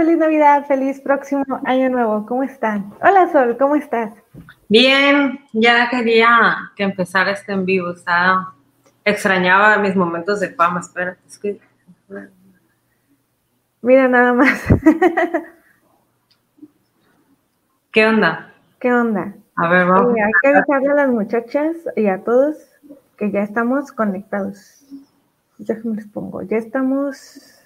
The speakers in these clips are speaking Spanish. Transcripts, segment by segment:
feliz Navidad, feliz próximo año nuevo. ¿Cómo están? Hola Sol, ¿cómo estás? Bien, ya quería que empezara este en vivo. Estaba, extrañaba mis momentos de fama. Espera, es que. Mira nada más. ¿Qué onda? ¿Qué onda? A ver, vamos. hay que avisarle a las muchachas y a todos que ya estamos conectados. Déjenme les pongo. Ya estamos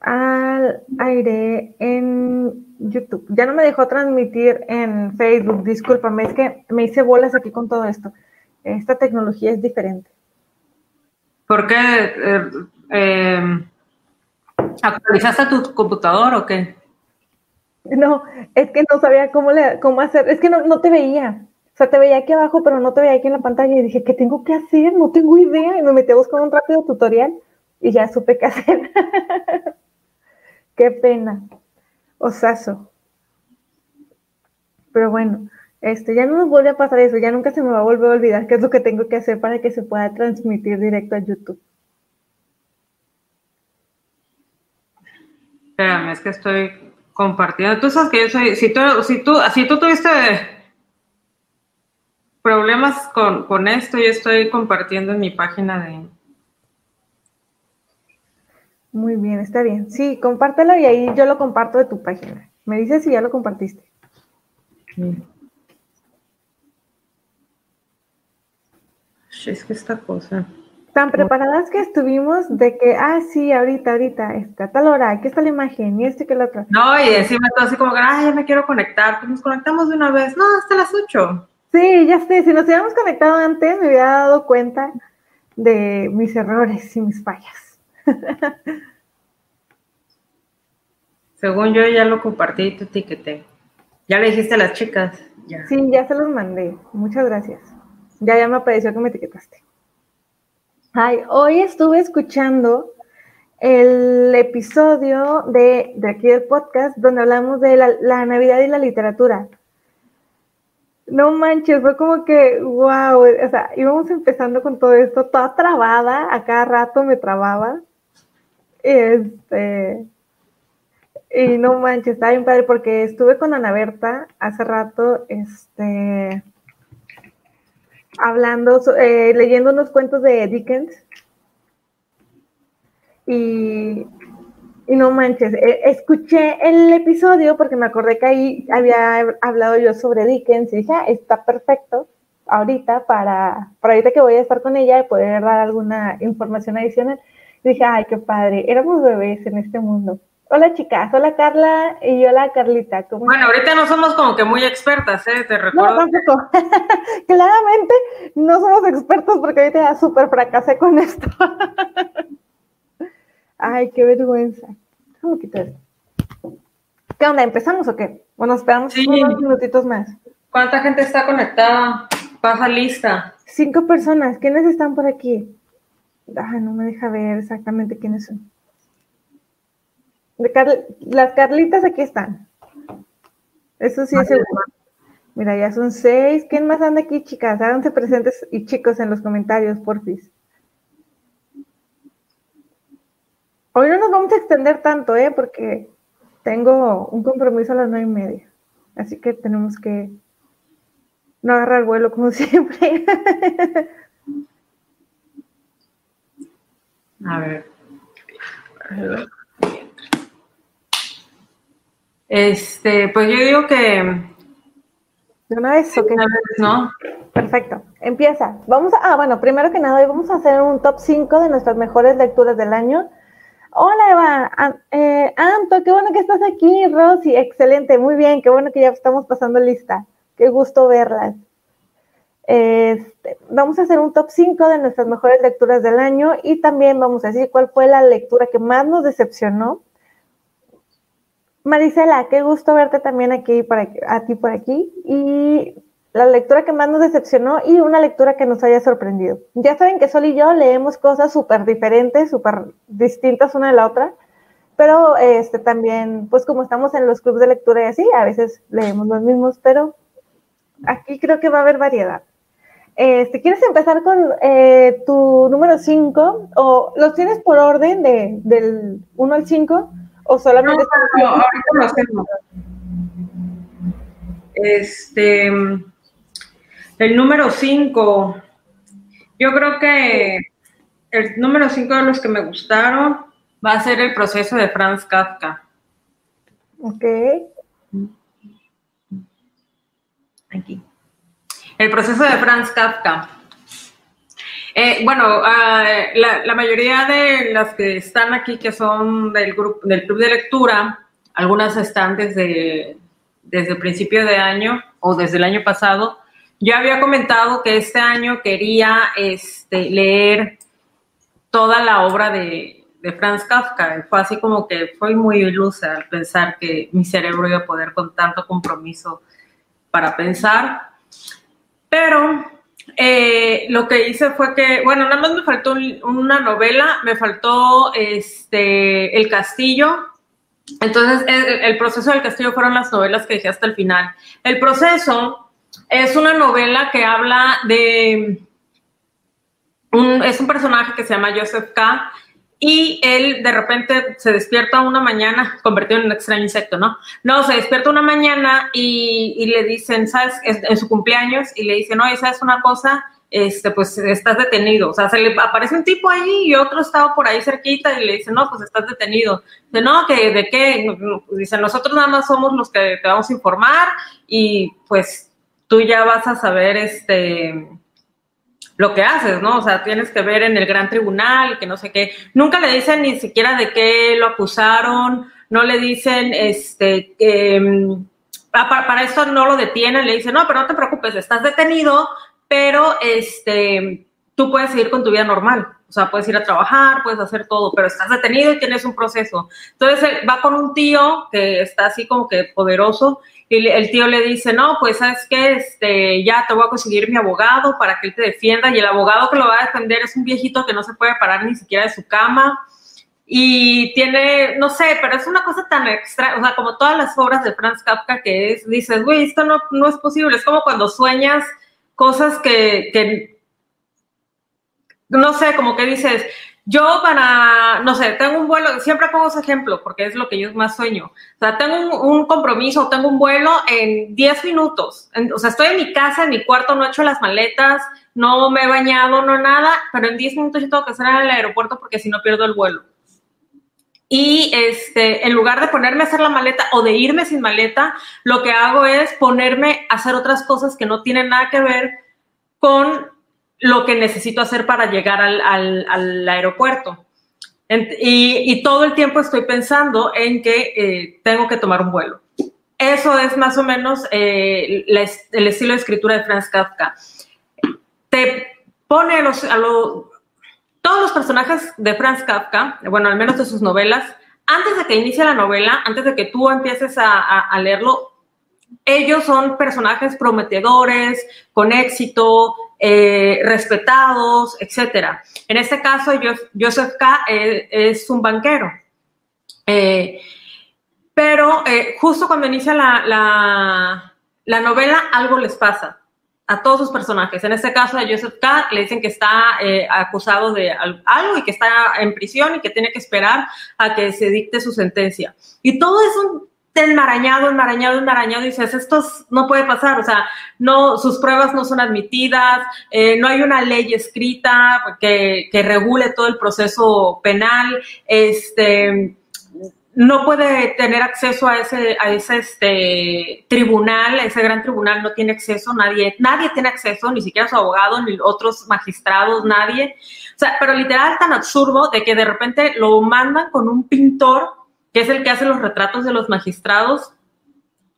al aire en YouTube. Ya no me dejó transmitir en Facebook, discúlpame, es que me hice bolas aquí con todo esto. Esta tecnología es diferente. ¿Por qué? Eh, eh, ¿Actualizaste tu computador o qué? No, es que no sabía cómo, le, cómo hacer, es que no, no te veía. O sea, te veía aquí abajo, pero no te veía aquí en la pantalla. Y dije, ¿qué tengo que hacer? No tengo idea. Y me metí a buscar un rápido tutorial y ya supe qué hacer. qué pena. Osazo. Pero bueno, este, ya no nos vuelve a pasar eso. Ya nunca se me va a volver a olvidar qué es lo que tengo que hacer para que se pueda transmitir directo a YouTube. Espérame, es que estoy compartiendo. Tú sabes que yo soy, si tú, si tú, si tú tuviste problemas con, esto, yo estoy compartiendo en mi página de... Muy bien, está bien. Sí, compártelo y ahí yo lo comparto de tu página. Me dices si ya lo compartiste. Es que esta cosa. Tan preparadas que estuvimos de que, ah, sí, ahorita, ahorita, esta tal hora, aquí está la imagen y este que el otro. No, y encima todo así como que, ah, ya me quiero conectar, pues nos conectamos de una vez. No, hasta las 8. Sí, ya sé, si nos hubiéramos conectado antes me hubiera dado cuenta de mis errores y mis fallas. Según yo ya lo compartí y te etiqueté. ¿Ya le dijiste a las chicas? Sí, ya se los mandé. Muchas gracias. Ya, ya me apareció que me etiquetaste. Ay, hoy estuve escuchando el episodio de, aquí del podcast donde hablamos de la Navidad y la literatura. No manches, fue como que, wow, o sea, íbamos empezando con todo esto, toda trabada, a cada rato me trababa. Este, y no manches, estaba bien padre porque estuve con Ana Berta hace rato, este, hablando, eh, leyendo unos cuentos de Dickens. Y y no manches, eh, escuché el episodio porque me acordé que ahí había hablado yo sobre Dickens y dije, ah, está perfecto ahorita para, para ahorita que voy a estar con ella y poder dar alguna información adicional. Dije, ay, qué padre, éramos bebés en este mundo. Hola chicas, hola Carla y hola Carlita. bueno, ahorita no somos como que muy expertas, ¿eh? Te recuerdo. No, tampoco. Claramente no somos expertos porque ahorita ya súper fracasé con esto. Ay, qué vergüenza. Déjame quitar ¿Qué onda? ¿Empezamos o qué? Bueno, esperamos unos minutitos más. ¿Cuánta gente está conectada? Pasa lista. Cinco personas. ¿Quiénes están por aquí? No me deja ver exactamente quiénes son. Las Carlitas aquí están. Eso sí es seguro. Mira, ya son seis. ¿Quién más anda aquí, chicas? Háganse presentes y chicos en los comentarios, porfis. Hoy no nos vamos a extender tanto, ¿eh? Porque tengo un compromiso a las nueve y media. Así que tenemos que no agarrar vuelo como siempre. A ver. Este, pues yo digo que. ¿De una vez o qué? ¿no? Perfecto. Empieza. Vamos a, ah, bueno, primero que nada, hoy vamos a hacer un top 5 de nuestras mejores lecturas del año. Hola Eva, eh, Anto, qué bueno que estás aquí, Rosy, excelente, muy bien, qué bueno que ya estamos pasando lista, qué gusto verlas. Este, vamos a hacer un top 5 de nuestras mejores lecturas del año y también vamos a decir cuál fue la lectura que más nos decepcionó. Marisela, qué gusto verte también aquí, para, a ti por aquí. Y la lectura que más nos decepcionó y una lectura que nos haya sorprendido. Ya saben que Sol y yo leemos cosas súper diferentes, súper distintas una de la otra, pero este también, pues como estamos en los clubes de lectura y así, a veces leemos los mismos, pero aquí creo que va a haber variedad. Este, ¿Quieres empezar con eh, tu número 5? ¿O los tienes por orden de, del 1 al 5? ¿O solamente no, ahorita lo hacemos. Este, el número 5, yo creo que el número 5 de los que me gustaron va a ser el proceso de Franz Kafka. Ok. Aquí. El proceso de Franz Kafka. Eh, bueno, ah, la, mayoría de las que están aquí, que son del grupo, del club de lectura, algunas están desde, desde el principio de año o desde el año pasado. Yo había comentado que este año quería este, leer toda la obra de, Franz Kafka. Fue así como que fue muy ilusa al pensar que mi cerebro iba a poder con tanto compromiso para pensar. Pero eh, lo que hice fue que, bueno, nada más me faltó una novela, me faltó este, El Castillo. Entonces, el, proceso del castillo fueron las novelas que dejé hasta el final. El proceso es una novela que habla de... Es un personaje que se llama Joseph K., y él de repente se despierta una mañana, convertido en un extraño insecto, ¿no? No, se despierta una mañana y, le dicen, ¿sabes? En su cumpleaños y le dicen, oye, ¿sabes una cosa? Este, pues estás detenido. O sea, se le aparece un tipo ahí y otro estaba por ahí cerquita y le dice, no, pues estás detenido. Dice, no, que ¿de qué? Dice, nosotros nada más somos los que te vamos a informar y pues tú ya vas a saber, este, lo que haces, ¿no? O sea, tienes que ver en el gran tribunal que no sé qué. Nunca le dicen ni siquiera de qué lo acusaron, no le dicen, este, eh, para, esto no lo detienen, le dicen, no, pero no te preocupes, estás detenido, pero este, tú puedes seguir con tu vida normal. O sea, puedes ir a trabajar, puedes hacer todo, pero estás detenido y tienes un proceso. Entonces va con un tío que está así como que poderoso y el tío le dice, no, pues sabes qué, este, ya te voy a conseguir mi abogado para que él te defienda. Y el abogado que lo va a defender es un viejito que no se puede parar ni siquiera de su cama. Y tiene, no sé, pero es una cosa tan extra, o sea, como todas las obras de Franz Kafka que es, dices, güey, esto no, no es posible. Es como cuando sueñas cosas que, que, no sé, como que dices, yo para, no sé, tengo un vuelo, siempre pongo ese ejemplo porque es lo que yo más sueño. O sea, tengo un, compromiso, tengo un vuelo en 10 minutos. o sea, estoy en mi casa, en mi cuarto, no he hecho las maletas, no me he bañado, no nada, pero en 10 minutos yo tengo que estar en el aeropuerto porque si no pierdo el vuelo. Y este, en lugar de ponerme a hacer la maleta o de irme sin maleta, lo que hago es ponerme a hacer otras cosas que no tienen nada que ver con lo que necesito hacer para llegar al, aeropuerto. y, todo el tiempo estoy pensando en que eh, tengo que tomar un vuelo. Eso es más o menos eh, el estilo de escritura de Franz Kafka. Te pone a los, todos los personajes de Franz Kafka, bueno, al menos de sus novelas, antes de que inicie la novela, antes de que tú empieces a leerlo, ellos son personajes prometedores, con éxito, eh, respetados, etcétera. En este caso, Joseph K. Eh, es, un banquero. Eh, pero justo cuando inicia la, la, novela, algo les pasa a todos sus personajes. En este caso, a Joseph K. le dicen que está acusado de algo y que está en prisión y que tiene que esperar a que se dicte su sentencia. Y todo es un enmarañado, enmarañado, enmarañado, y dices, esto no puede pasar, o sea, no, sus pruebas no son admitidas, eh, no hay una ley escrita que, que, regule todo el proceso penal, este, no puede tener acceso a ese, a ese este, tribunal, ese gran tribunal no tiene acceso, nadie, nadie tiene acceso, ni siquiera su abogado, ni otros magistrados, nadie. O sea, pero literal tan absurdo de que de repente lo mandan con un pintor que es el que hace los retratos de los magistrados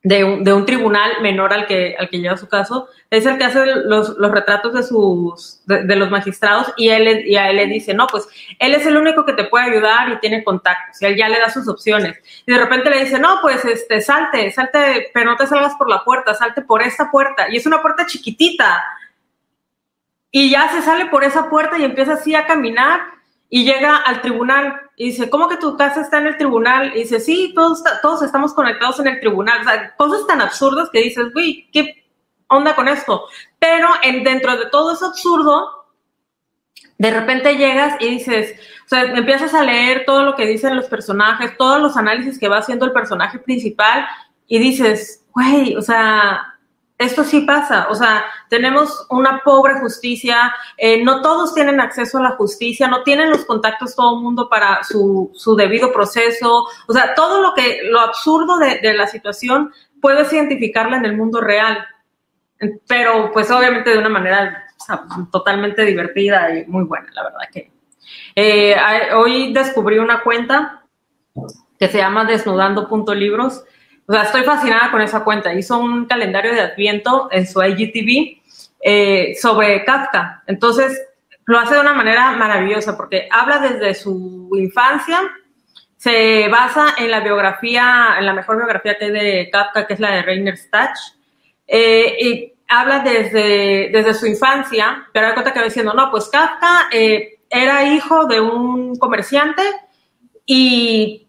de un, tribunal menor al que, al que lleva su caso, es el que hace los, retratos de, sus, de, los magistrados y, él, y a él le dice, no, pues él es el único que te puede ayudar y tiene contactos, y él ya le da sus opciones. Y de repente le dice, no, pues este, salte, salte, pero no te salgas por la puerta, salte por esta puerta. Y es una puerta chiquitita. Y ya se sale por esa puerta y empieza así a caminar y llega al tribunal y dice, ¿cómo que tu casa está en el tribunal? Y dice, sí, todos, todos estamos conectados en el tribunal. O sea, cosas tan absurdas que dices, güey, ¿qué onda con esto? Pero en, dentro de todo eso absurdo, de repente llegas y dices, o sea, empiezas a leer todo lo que dicen los personajes, todos los análisis que va haciendo el personaje principal y dices, güey, o sea, esto sí pasa, o sea, tenemos una pobre justicia, eh, no todos tienen acceso a la justicia, no tienen los contactos todo el mundo para su, su, debido proceso, o sea, todo lo que, lo absurdo de, de la situación puedes identificarla en el mundo real, pero pues obviamente de una manera totalmente divertida y muy buena, la verdad que. Eh, hoy descubrí una cuenta que se llama desnudando.libros. O sea, estoy fascinada con esa cuenta. Hizo un calendario de Adviento en su IGTV eh, sobre Kafka. Entonces, lo hace de una manera maravillosa porque habla desde su infancia, se basa en la biografía, en la mejor biografía que hay de Kafka, que es la de Rainer Stach. Eh, y habla desde, desde su infancia, pero da cuenta que va diciendo, no, pues Kafka eh, era hijo de un comerciante y,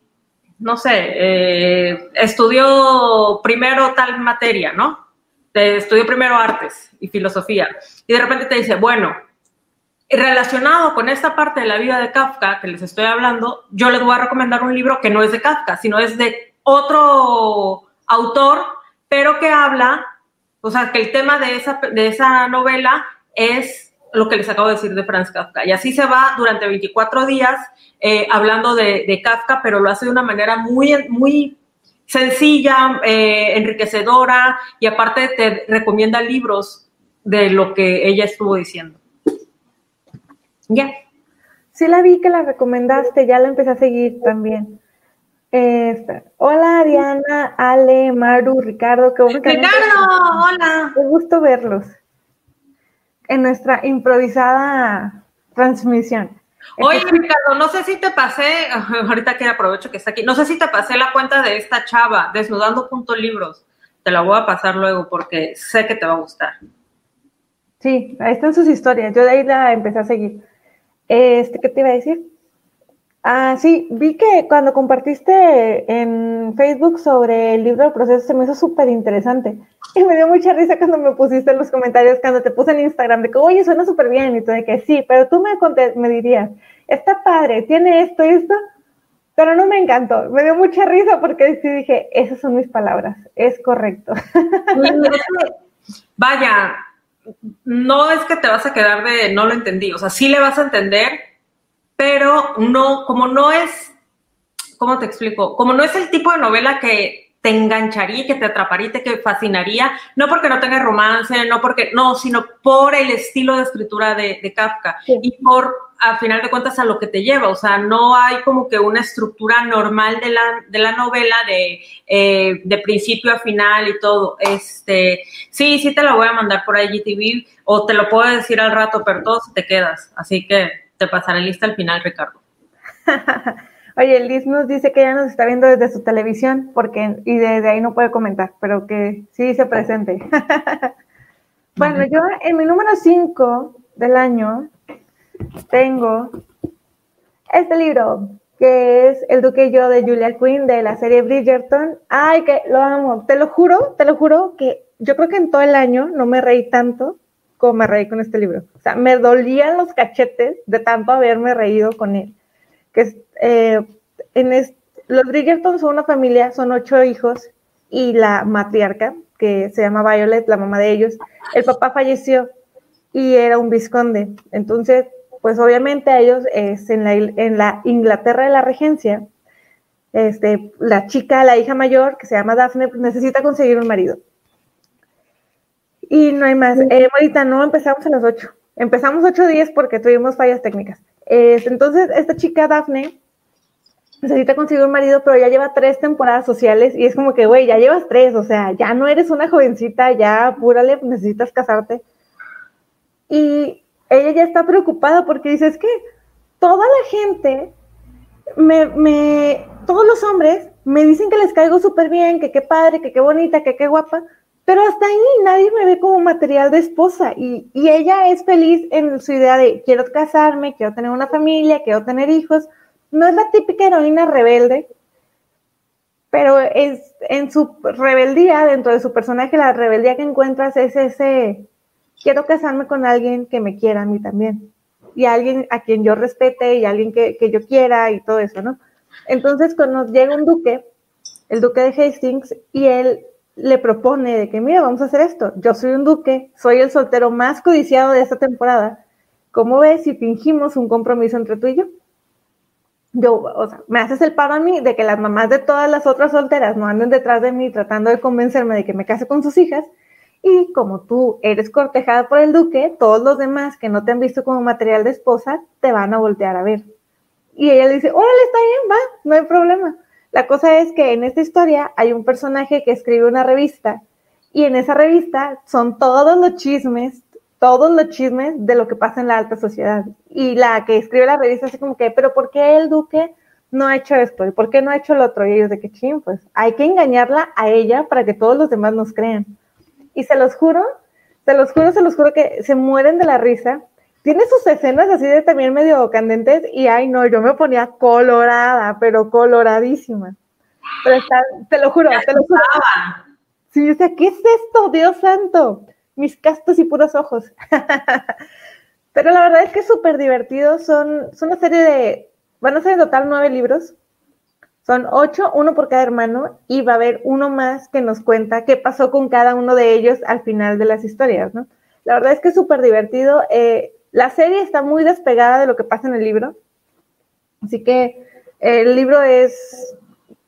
no sé, eh, estudió primero tal materia, ¿no? estudió primero artes y filosofía. Y de repente te dice, bueno, relacionado con esta parte de la vida de Kafka que les estoy hablando, yo les voy a recomendar un libro que no es de Kafka, sino es de otro autor, pero que habla o sea, que el tema de esa, de esa novela es lo que les acabo de decir de Franz Kafka. Y así se va durante 24 días eh, hablando de, Kafka, pero lo hace de una manera muy, muy sencilla, eh, enriquecedora y aparte te recomienda libros de lo que ella estuvo diciendo. Ya. Sí la vi que la recomendaste, ya la empecé a seguir también. Hola Diana, Ale, Maru, Ricardo, qué bueno Ricardo, hola. Qué gusto verlos en nuestra improvisada transmisión. Oye, Ricardo, no sé si te pasé, ahorita que aprovecho que está aquí, no sé si te pasé la cuenta de esta chava, desnudando.libros. Te la voy a pasar luego porque sé que te va a gustar. Sí, ahí están sus historias. Yo de ahí la empecé a seguir. Este, ¿qué te iba a decir? Ah, sí, vi que cuando compartiste en Facebook sobre el libro del proceso se me hizo súper interesante. Y me dio mucha risa cuando me pusiste en los comentarios, cuando te puse en Instagram, de que, oye, suena súper bien, y tú de que sí, pero tú me, me dirías, está padre, tiene esto y esto, pero no me encantó. Me dio mucha risa porque sí dije, esas son mis palabras, es correcto. Vaya, no es que te vas a quedar de no lo entendí, o sea, sí le vas a entender pero no, como no es, ¿cómo te explico? Como no es el tipo de novela que te engancharía, que te atraparía, que fascinaría, no porque no tenga romance, no porque, no, sino por el estilo de escritura de, Kafka y por, a final de cuentas, a lo que te lleva. O sea, no hay como que una estructura normal de la, de la novela de, eh, de principio a final y todo. Este, sí, sí te la voy a mandar por IGTV o te lo puedo decir al rato, pero todo te quedas. Así que te pasaré lista al final, Ricardo. Oye, Liz nos dice que ya nos está viendo desde su televisión porque y desde ahí no puede comentar, pero que sí se presente. bueno, yo en mi número 5 del año tengo este libro que es El Duque y yo de Julia Quinn de la serie Bridgerton. Ay, que lo amo. Te lo juro, te lo juro que yo creo que en todo el año no me reí tanto como me reí con este libro. O sea, me dolían los cachetes de tanto haberme reído con él. Que eh, en los Bridgerton son una familia, son ocho hijos y la matriarca, que se llama Violet, la mamá de ellos, el papá falleció y era un visconde. Entonces, pues obviamente a ellos es en la, Inglaterra de la regencia, este, la chica, la hija mayor, que se llama Daphne, pues necesita conseguir un marido. Y no hay más. Eh, no empezamos a las 8. Empezamos 8 días porque tuvimos fallas técnicas. entonces, esta chica Daphne necesita conseguir un marido, pero ya lleva tres temporadas sociales y es como que, güey, ya llevas tres, o sea, ya no eres una jovencita, ya apúrale, necesitas casarte. Y ella ya está preocupada porque dice, es que toda la gente, me, me, todos los hombres me dicen que les caigo súper bien, que qué padre, que qué bonita, que qué guapa, pero hasta ahí nadie me ve como material de esposa y, ella es feliz en su idea de quiero casarme, quiero tener una familia, quiero tener hijos. No es la típica heroína rebelde, pero es en su rebeldía, dentro de su personaje, la rebeldía que encuentras es ese quiero casarme con alguien que me quiera a mí también. y alguien a quien yo respete y alguien que, que yo quiera y todo eso, ¿no? Entonces, cuando llega un duque, el duque de Hastings, y él le propone de que, mira, vamos a hacer esto. Yo soy un duque, soy el soltero más codiciado de esta temporada. ¿Cómo ves si fingimos un compromiso entre tú y yo? Yo, o sea, me haces el paro a mí de que las mamás de todas las otras solteras no anden detrás de mí tratando de convencerme de que me case con sus hijas. Y como tú eres cortejada por el duque, todos los demás que no te han visto como material de esposa te van a voltear a ver. Y ella le dice, órale, está bien, va, no hay problema. La cosa es que en esta historia hay un personaje que escribe una revista y en esa revista son todos los chismes, todos los chismes de lo que pasa en la alta sociedad. Y la que escribe la revista así como que, pero ¿por qué el duque no ha hecho esto? ¿Y por qué no ha hecho lo otro? Y ellos de que ching, pues hay que engañarla a ella para que todos los demás nos crean. Y se los juro, se los juro, se los juro que se mueren de la risa tiene sus escenas así de también medio candentes y ay no, yo me ponía colorada, pero coloradísima. Pero está, te lo juro, te lo juro. Sí, o sea, ¿qué es esto? Dios santo. Mis castos y puros ojos. pero la verdad es que es súper divertido. Son, son una serie de, van a ser en total nueve libros. Son ocho, uno por cada hermano, y va a haber uno más que nos cuenta qué pasó con cada uno de ellos al final de las historias, ¿no? La verdad es que es súper divertido. Eh, la serie está muy despegada de lo que pasa en el libro, así que el libro es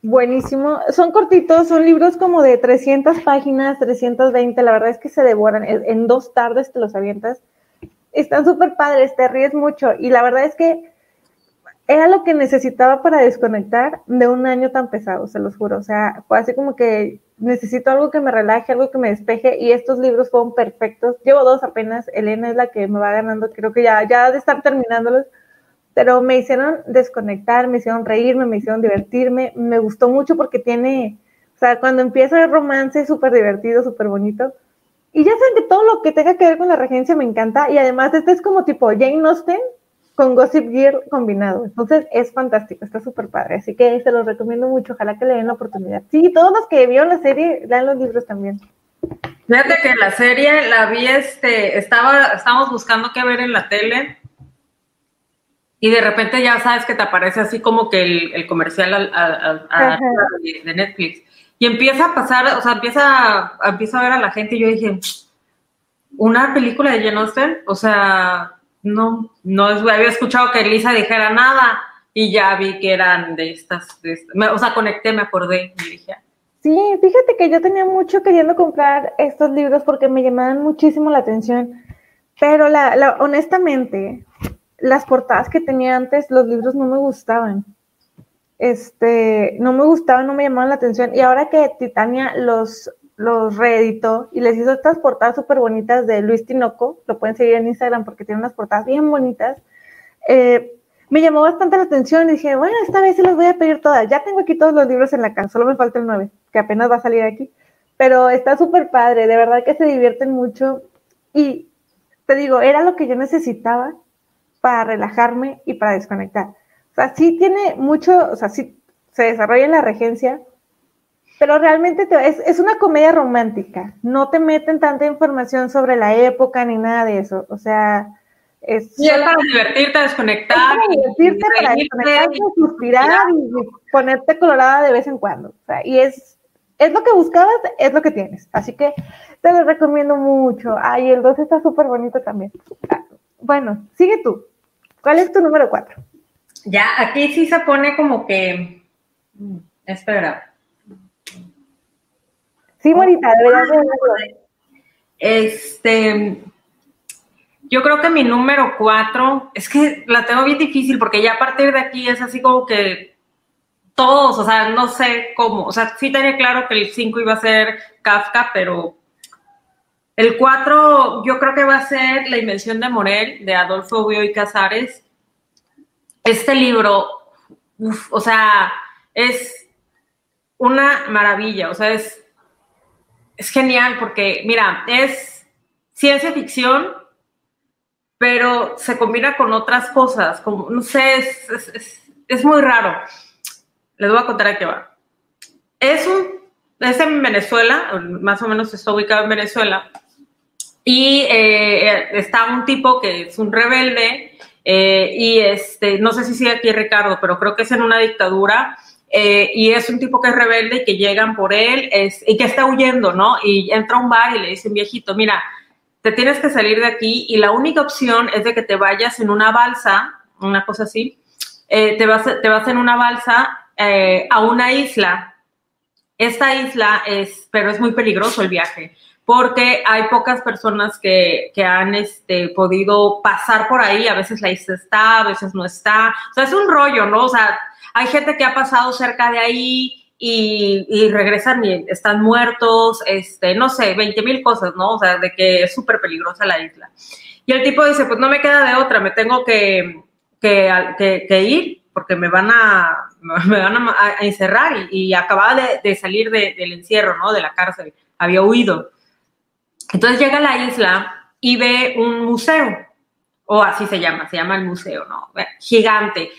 buenísimo. Son cortitos, son libros como de 300 páginas, 320, la verdad es que se devoran, en dos tardes te los avientas. Están súper padres, te ríes mucho y la verdad es que era lo que necesitaba para desconectar de un año tan pesado, se los juro. O sea, fue así como que necesito algo que me relaje, algo que me despeje y estos libros fueron perfectos. Llevo dos apenas, Elena es la que me va ganando, creo que ya, ya de estar terminándolos, pero me hicieron desconectar, me hicieron reírme, me hicieron divertirme, me gustó mucho porque tiene, o sea, cuando empieza el romance súper divertido, súper bonito. Y ya saben que todo lo que tenga que ver con la regencia me encanta y además este es como tipo Jane Austen, con Gossip Gear combinado. Entonces es fantástico, está súper padre. Así que se los recomiendo mucho. Ojalá que le den la oportunidad. Sí, todos los que vieron la serie, lean los libros también. Fíjate que la serie la vi, este, estaba, estábamos buscando qué ver en la tele y de repente ya sabes que te aparece así como que el, comercial de Netflix y empieza a pasar, o sea, empieza, empieza a ver a la gente y yo dije, una película de Jane Austen, o sea, no, no había escuchado que Elisa dijera nada y ya vi que eran de estas, o sea, conecté, me acordé y dije. Sí, fíjate que yo tenía mucho queriendo comprar estos libros porque me llamaban muchísimo la atención, pero la, honestamente, las portadas que tenía antes, los libros no me gustaban. Este, no me gustaban, no me llamaban la atención. Y ahora que Titania los los reeditó y les hizo estas portadas súper bonitas de Luis Tinoco, lo pueden seguir en Instagram porque tiene unas portadas bien bonitas. Eh, me llamó bastante la atención y dije, bueno, esta vez sí las voy a pedir todas. Ya tengo aquí todos los libros en la casa, solo me falta el 9, que apenas va a salir aquí. Pero está súper padre, de verdad que se divierten mucho. Y te digo, era lo que yo necesitaba para relajarme y para desconectar. O sea, sí tiene mucho, o sea, sí se desarrolla en la regencia, pero realmente es, una comedia romántica. No te meten tanta información sobre la época ni nada de eso. O sea, es. Y es para divertirte, desconectar. para divertirte, para desconectarte, suspirar y, ponerte colorada de vez en cuando. O sea, y es, es lo que buscabas, es lo que tienes. Así que te lo recomiendo mucho. Ay, el 2 está súper bonito también. Bueno, sigue tú. ¿Cuál es tu número 4? Ya, aquí sí se pone como que. Mm, espera. Sí, bonita, deberías Este, yo creo que mi número cuatro, es que la tengo bien difícil porque ya a partir de aquí es así como que todos, o sea, no sé cómo, o sea, sí tenía claro que el cinco iba a ser Kafka, pero el cuatro yo creo que va a ser La Invención de Morel, de Adolfo y Casares. Este libro, o sea, es una maravilla, o sea, es es genial porque, mira, es ciencia ficción, pero se combina con otras cosas, como, no sé, es, muy raro. Les voy a contar a qué va. Es un, es en Venezuela, más o menos está ubicado en Venezuela, y eh, está un tipo que es un rebelde Eh, y este, no sé si sigue aquí Ricardo, pero creo que es en una dictadura. Eh, y es un tipo que es rebelde y que llegan por él es, y que está huyendo, ¿no? Y entra a un bar y le dice un viejito, mira, te tienes que salir de aquí y la única opción es de que te vayas en una balsa, una cosa así, eh, te, vas, te vas en una balsa a una isla. Esta isla es, pero es muy peligroso el viaje porque hay pocas personas que, que, han este, podido pasar por ahí, a veces la isla está, a veces no está, o sea, es un rollo, ¿no? O sea, hay gente que ha pasado cerca de ahí y, regresan y están muertos, este, no sé, 20 mil cosas, ¿no? O sea, de que es súper peligrosa la isla. Y el tipo dice, pues no me queda de otra, me tengo que, ir porque me van a, encerrar y, y acababa de, salir de, del encierro, ¿no? De la cárcel, había huido. Entonces llega a la isla y ve un museo, o así se llama, se llama el museo, ¿no? Gigante,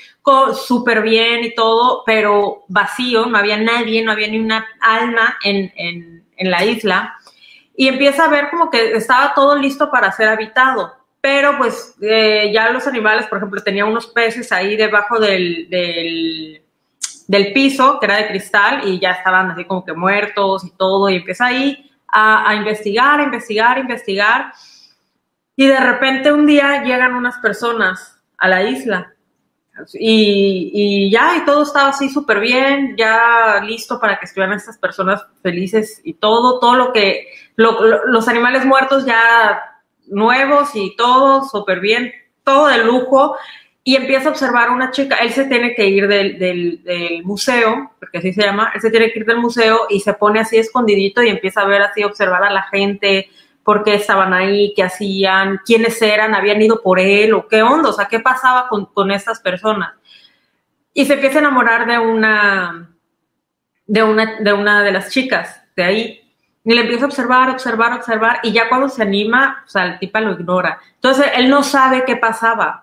súper bien y todo, pero vacío, no había nadie, no había ni una alma en, en, en la isla. Y empieza a ver como que estaba todo listo para ser habitado pero pues eh, ya los animales, por ejemplo, tenía unos peces ahí debajo del, del, del, piso, que era de cristal, y ya estaban así como que muertos y todo, y empieza ahí a, investigar, a investigar, a investigar. Y de repente un día llegan unas personas a la isla y, ya, y todo estaba así súper bien, ya listo para que estuvieran estas personas felices y todo, todo lo que, los animales muertos ya nuevos y todo súper bien, todo de lujo y empieza a observar una chica. Él se tiene que ir del, del, museo, porque así se llama, él se tiene que ir del museo y se pone así escondidito y empieza a ver así, observar a la gente, por qué estaban ahí, qué hacían, quiénes eran, habían ido por él o qué onda, o sea, qué pasaba con, con estas personas. Y se empieza a enamorar de una, de una, de una de las chicas de ahí. Y le empieza a observar, observar, observar, y ya cuando se anima, o sea, el tipo lo ignora. Entonces, él no sabe qué pasaba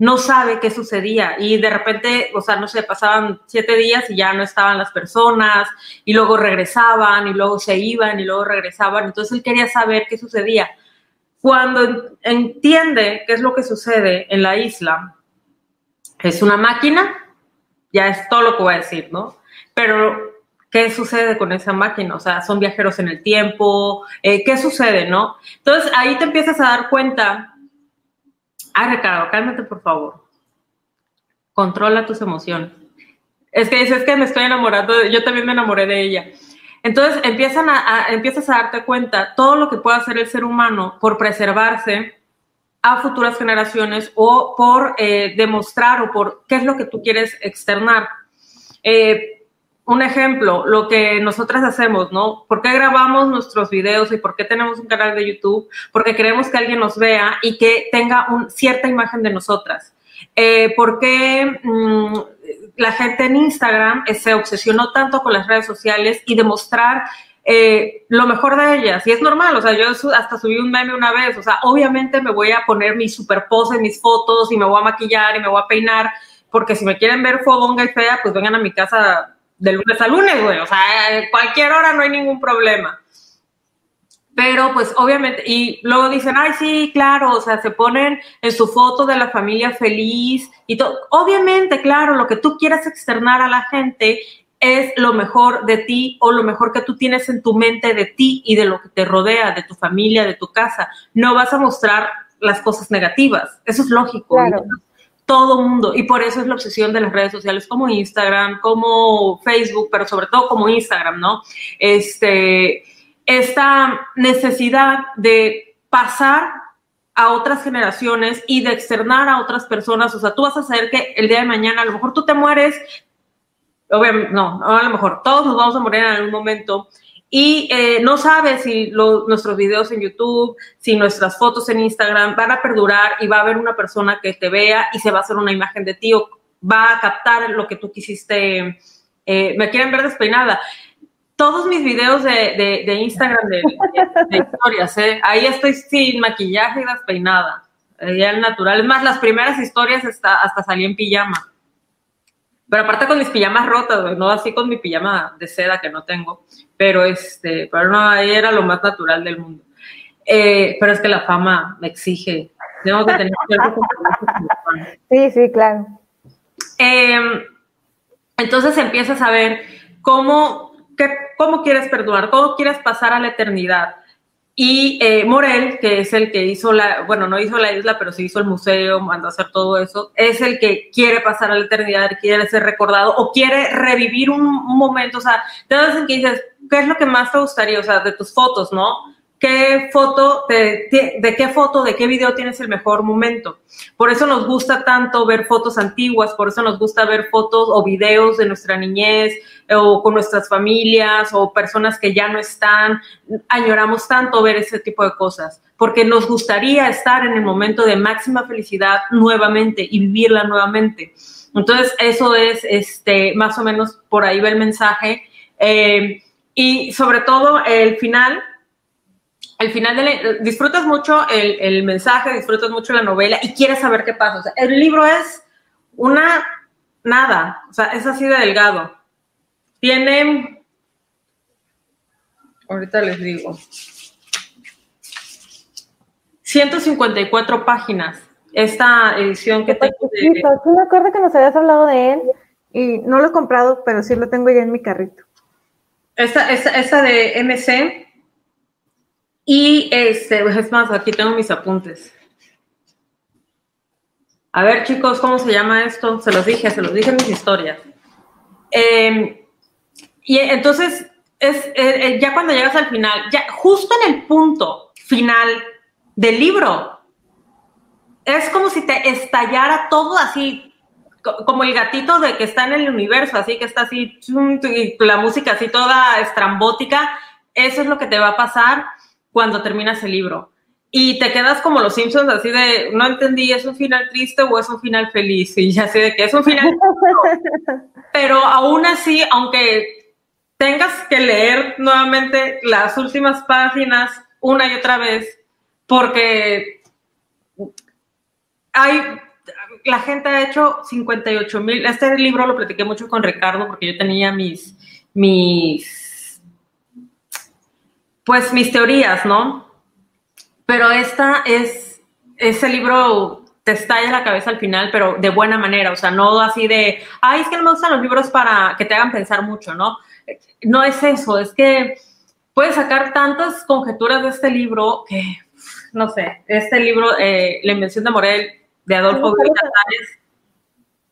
no sabe qué sucedía y de repente, o sea, no sé, pasaban siete días y ya no estaban las personas y luego regresaban y luego se iban y luego regresaban. Entonces él quería saber qué sucedía. Cuando entiende qué es lo que sucede en la isla, es una máquina, ya es todo lo que voy a decir, ¿no? Pero, ¿qué sucede con esa máquina? O sea, son viajeros en el tiempo, eh, ¿qué sucede, no? Entonces ahí te empiezas a dar cuenta Ah, Ricardo, cálmate, por favor. Controla tus emociones. Es que dices que me estoy enamorando, yo también me enamoré de ella. Entonces empiezan a, empiezas a darte cuenta todo lo que puede hacer el ser humano por preservarse a futuras generaciones o por eh, demostrar o por qué es lo que tú quieres externar. Eh, un ejemplo, lo que nosotras hacemos, ¿no? ¿Por qué grabamos nuestros videos y por qué tenemos un canal de YouTube? Porque queremos que alguien nos vea y que tenga un, cierta imagen de nosotras. Eh, ¿Por qué mm, la gente en Instagram se obsesionó tanto con las redes sociales y demostrar eh, lo mejor de ellas? Y es normal, o sea, yo hasta subí un meme una vez, o sea, obviamente me voy a poner mi super pose, mis fotos y me voy a maquillar y me voy a peinar, porque si me quieren ver fodonga y fea, pues vengan a mi casa de lunes a lunes, güey. O sea, cualquier hora no hay ningún problema. Pero pues obviamente, y luego dicen, ay, sí, claro, o sea, se ponen en su foto de la familia feliz y todo. Obviamente, claro, lo que tú quieras externar a la gente es lo mejor de ti o lo mejor que tú tienes en tu mente de ti y de lo que te rodea, de tu familia, de tu casa. No vas a mostrar las cosas negativas. Eso es lógico. Todo mundo. Y por eso es la obsesión de las redes sociales como Instagram, como Facebook, pero sobre todo como Instagram, ¿no? Este, esta necesidad de pasar a otras generaciones y de externar a otras personas. O sea, tú vas a saber que el día de mañana, a lo mejor tú te mueres, obviamente, no, a lo mejor todos nos vamos a morir en algún momento y eh, no sabes si nuestros videos en YouTube, si nuestras fotos en Instagram van a perdurar y va a haber una persona que te vea y se va a hacer una imagen de ti o va a captar lo que tú quisiste. Eh, me quieren ver despeinada. Todos mis videos de, Instagram de, historias, ¿eh? ahí estoy sin maquillaje y despeinada. Ya el natural. Es más, las primeras historias hasta, hasta salí en pijama. Pero aparte con mis pijamas rotas, no así con mi pijama de seda que no tengo. Pero este, no, ahí era lo más natural del mundo. Eh, pero es que la fama me exige Tengo que tener Sí, sí, claro. Em, entonces empiezas a ver cómo, qué, cómo quieres perdonar, cómo quieres pasar a la eternidad. Y eh, Morel, que es el que hizo la, bueno, no hizo la isla, pero sí hizo el museo, mandó a hacer todo eso, es el que quiere pasar a la eternidad, quiere ser recordado o quiere revivir un, momento. O sea, te das en que dices, ¿qué es lo que más te gustaría? O sea, de tus fotos, ¿no? qué foto, de, qué foto, de qué video tienes el mejor momento. Por eso nos gusta tanto ver fotos antiguas, por eso nos gusta ver fotos o videos de nuestra niñez eh, o con nuestras familias o personas que ya no están. Añoramos tanto ver ese tipo de cosas, porque nos gustaría estar en el momento de máxima felicidad nuevamente y vivirla nuevamente. Entonces, eso es este, más o menos por ahí va el mensaje. Eh, y sobre todo el final, al final de disfrutas mucho el, mensaje, disfrutas mucho la novela y quieres saber qué pasa. El libro es una nada, o sea, es así de delgado. Tiene, ahorita les digo, 154 páginas. Esta edición que tengo. De... Sí, me acuerdo que nos habías hablado de él y no lo he comprado, pero sí lo tengo ya en mi carrito. Esta, esta, esta de MC y este, es más, aquí tengo mis apuntes. A ver, chicos, ¿cómo se llama esto? Se los dije, se los dije en mis historias. Em, y entonces, es, eh, eh, ya cuando llegas al final, ya justo en el punto final del libro, es como si te estallara todo así, como el gatito de que está en el universo, así que está así, y la música así toda estrambótica, eso es lo que te va a pasar cuando terminas el libro. Y te quedas como los Simpsons, así de, no entendí, ¿es un final triste o es un final feliz? Y ya sé de que es un final Pero aún así, aunque tengas que leer nuevamente las últimas páginas una y otra vez, porque hay, la gente ha hecho 58 mil, este libro lo platiqué mucho con Ricardo porque yo tenía mis, mis pues mis teorías, ¿no? Pero esta es, ese libro te estalla la cabeza al final, pero de buena manera, o sea, no así de, ay, es que no me gustan los libros para que te hagan pensar mucho, ¿no? No es eso, es que puedes sacar tantas conjeturas de este libro que, no sé, este libro, eh, La invención de Morel, de Adolfo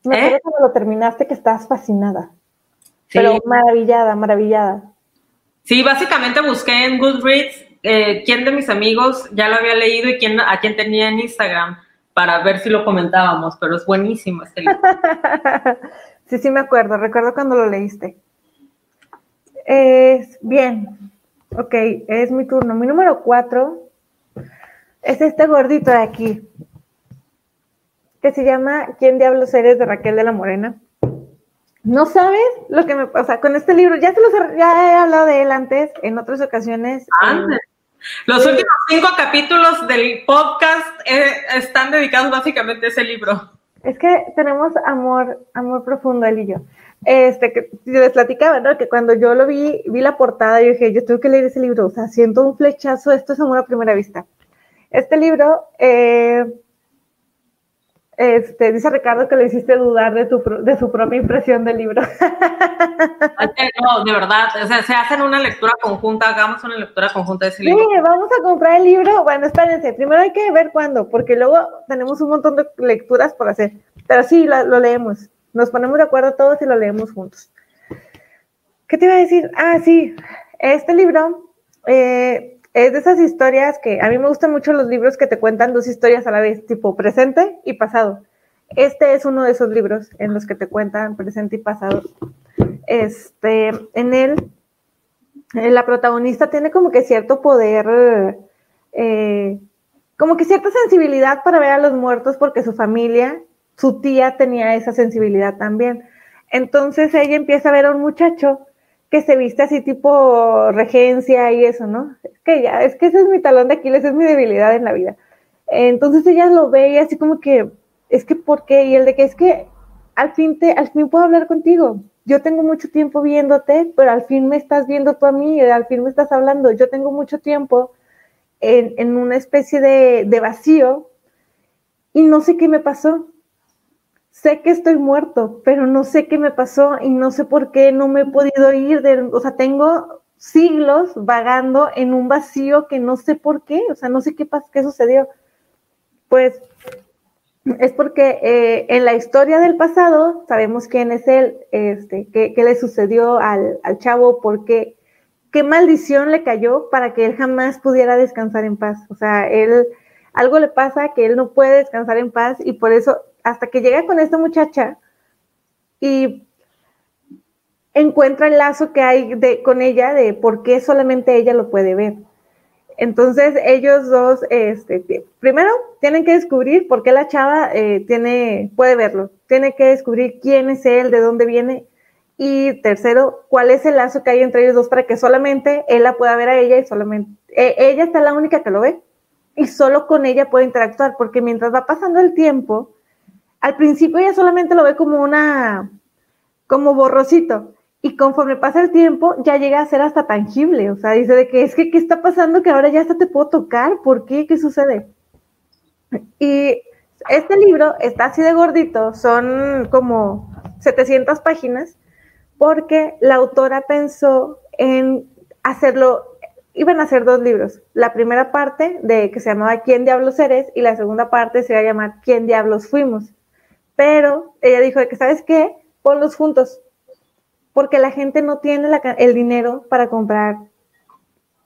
Me acuerdo ¿Eh? cuando lo terminaste que estabas fascinada. Pero maravillada, maravillada. Sí, básicamente busqué en Goodreads eh, quién de mis amigos ya lo había leído y quién, a quién tenía en Instagram para ver si lo comentábamos, pero es buenísimo este libro. sí, sí me acuerdo, recuerdo cuando lo leíste. Es bien, ok, es mi turno. Mi número cuatro es este gordito de aquí, que se llama ¿Quién diablos eres? de Raquel de la Morena. No sabes lo que me pasa con este libro. Ya, se los, ya he hablado de él antes, en otras ocasiones. Los últimos cinco capítulos del podcast eh, están dedicados básicamente a ese libro. Es que tenemos amor, amor profundo él y yo. Este, que les platicaba, ¿no? Que cuando yo lo vi, vi la portada y dije, yo tengo que leer ese libro. O sea, siento un flechazo, esto es amor a primera vista. Este libro, eh, este, dice Ricardo que le hiciste dudar de, tu, de su propia impresión del libro. No, de verdad, o sea, se hacen una lectura conjunta, hagamos una lectura conjunta de ese libro. Sí, vamos a comprar el libro. Bueno, espérense, primero hay que ver cuándo, porque luego tenemos un montón de lecturas por hacer. Pero sí, lo, leemos. Nos ponemos de acuerdo todos y lo leemos juntos. ¿Qué te iba a decir? Ah, sí, este libro eh, es de esas historias que a mí me gustan mucho los libros que te cuentan dos historias a la vez, tipo presente y pasado. Este es uno de esos libros en los que te cuentan presente y pasado. Este, en él, eh, la protagonista tiene como que cierto poder, eh, como que cierta sensibilidad para ver a los muertos porque su familia, su tía tenía esa sensibilidad también. Entonces ella empieza a ver a un muchacho que se viste así tipo regencia y eso, ¿no? Es que ya, es que ese es mi talón de Aquiles, es mi debilidad en la vida. Entonces ella lo ve y así como que, es que, ¿por qué? Y el de que es que al fin te, al fin puedo hablar contigo. Yo tengo mucho tiempo viéndote, pero al fin me estás viendo tú a mí, al fin me estás hablando. Yo tengo mucho tiempo en, en una especie de, de vacío y no sé qué me pasó. Sé que estoy muerto, pero no sé qué me pasó y no sé por qué no me he podido ir o sea, tengo siglos vagando en un vacío que no sé por qué, o sea, no sé qué, qué sucedió. Pues es porque eh, en la historia del pasado sabemos quién es él, este, qué, qué le sucedió al, al chavo, por qué, qué maldición le cayó para que él jamás pudiera descansar en paz. O sea, él, algo le pasa que él no puede descansar en paz y por eso, hasta que llega con esta muchacha y encuentra el lazo que hay de, con ella de por qué solamente ella lo puede ver. Entonces ellos dos, este, primero tienen que descubrir por qué la chava eh, tiene, puede verlo, tiene que descubrir quién es él, de dónde viene. Y tercero, cuál es el lazo que hay entre ellos dos para que solamente él la pueda ver a ella y solamente e, ella está la única que lo ve y solo con ella puede interactuar porque mientras va pasando el tiempo, al principio ella solamente lo ve como una, como borrosito y conforme pasa el tiempo ya llega a ser hasta tangible, o sea, dice de que es que, ¿qué está pasando? Que ahora ya hasta te puedo tocar, ¿por qué? ¿Qué sucede? Y este libro está así de gordito, son como 700 páginas porque la autora pensó en hacerlo, iban a hacer dos libros. La primera parte de que se llamaba ¿Quién diablos eres? y la segunda parte se iba a llamar ¿Quién diablos fuimos? Pero ella dijo que, ¿sabes qué? Ponlos juntos, porque la gente no tiene el dinero para comprar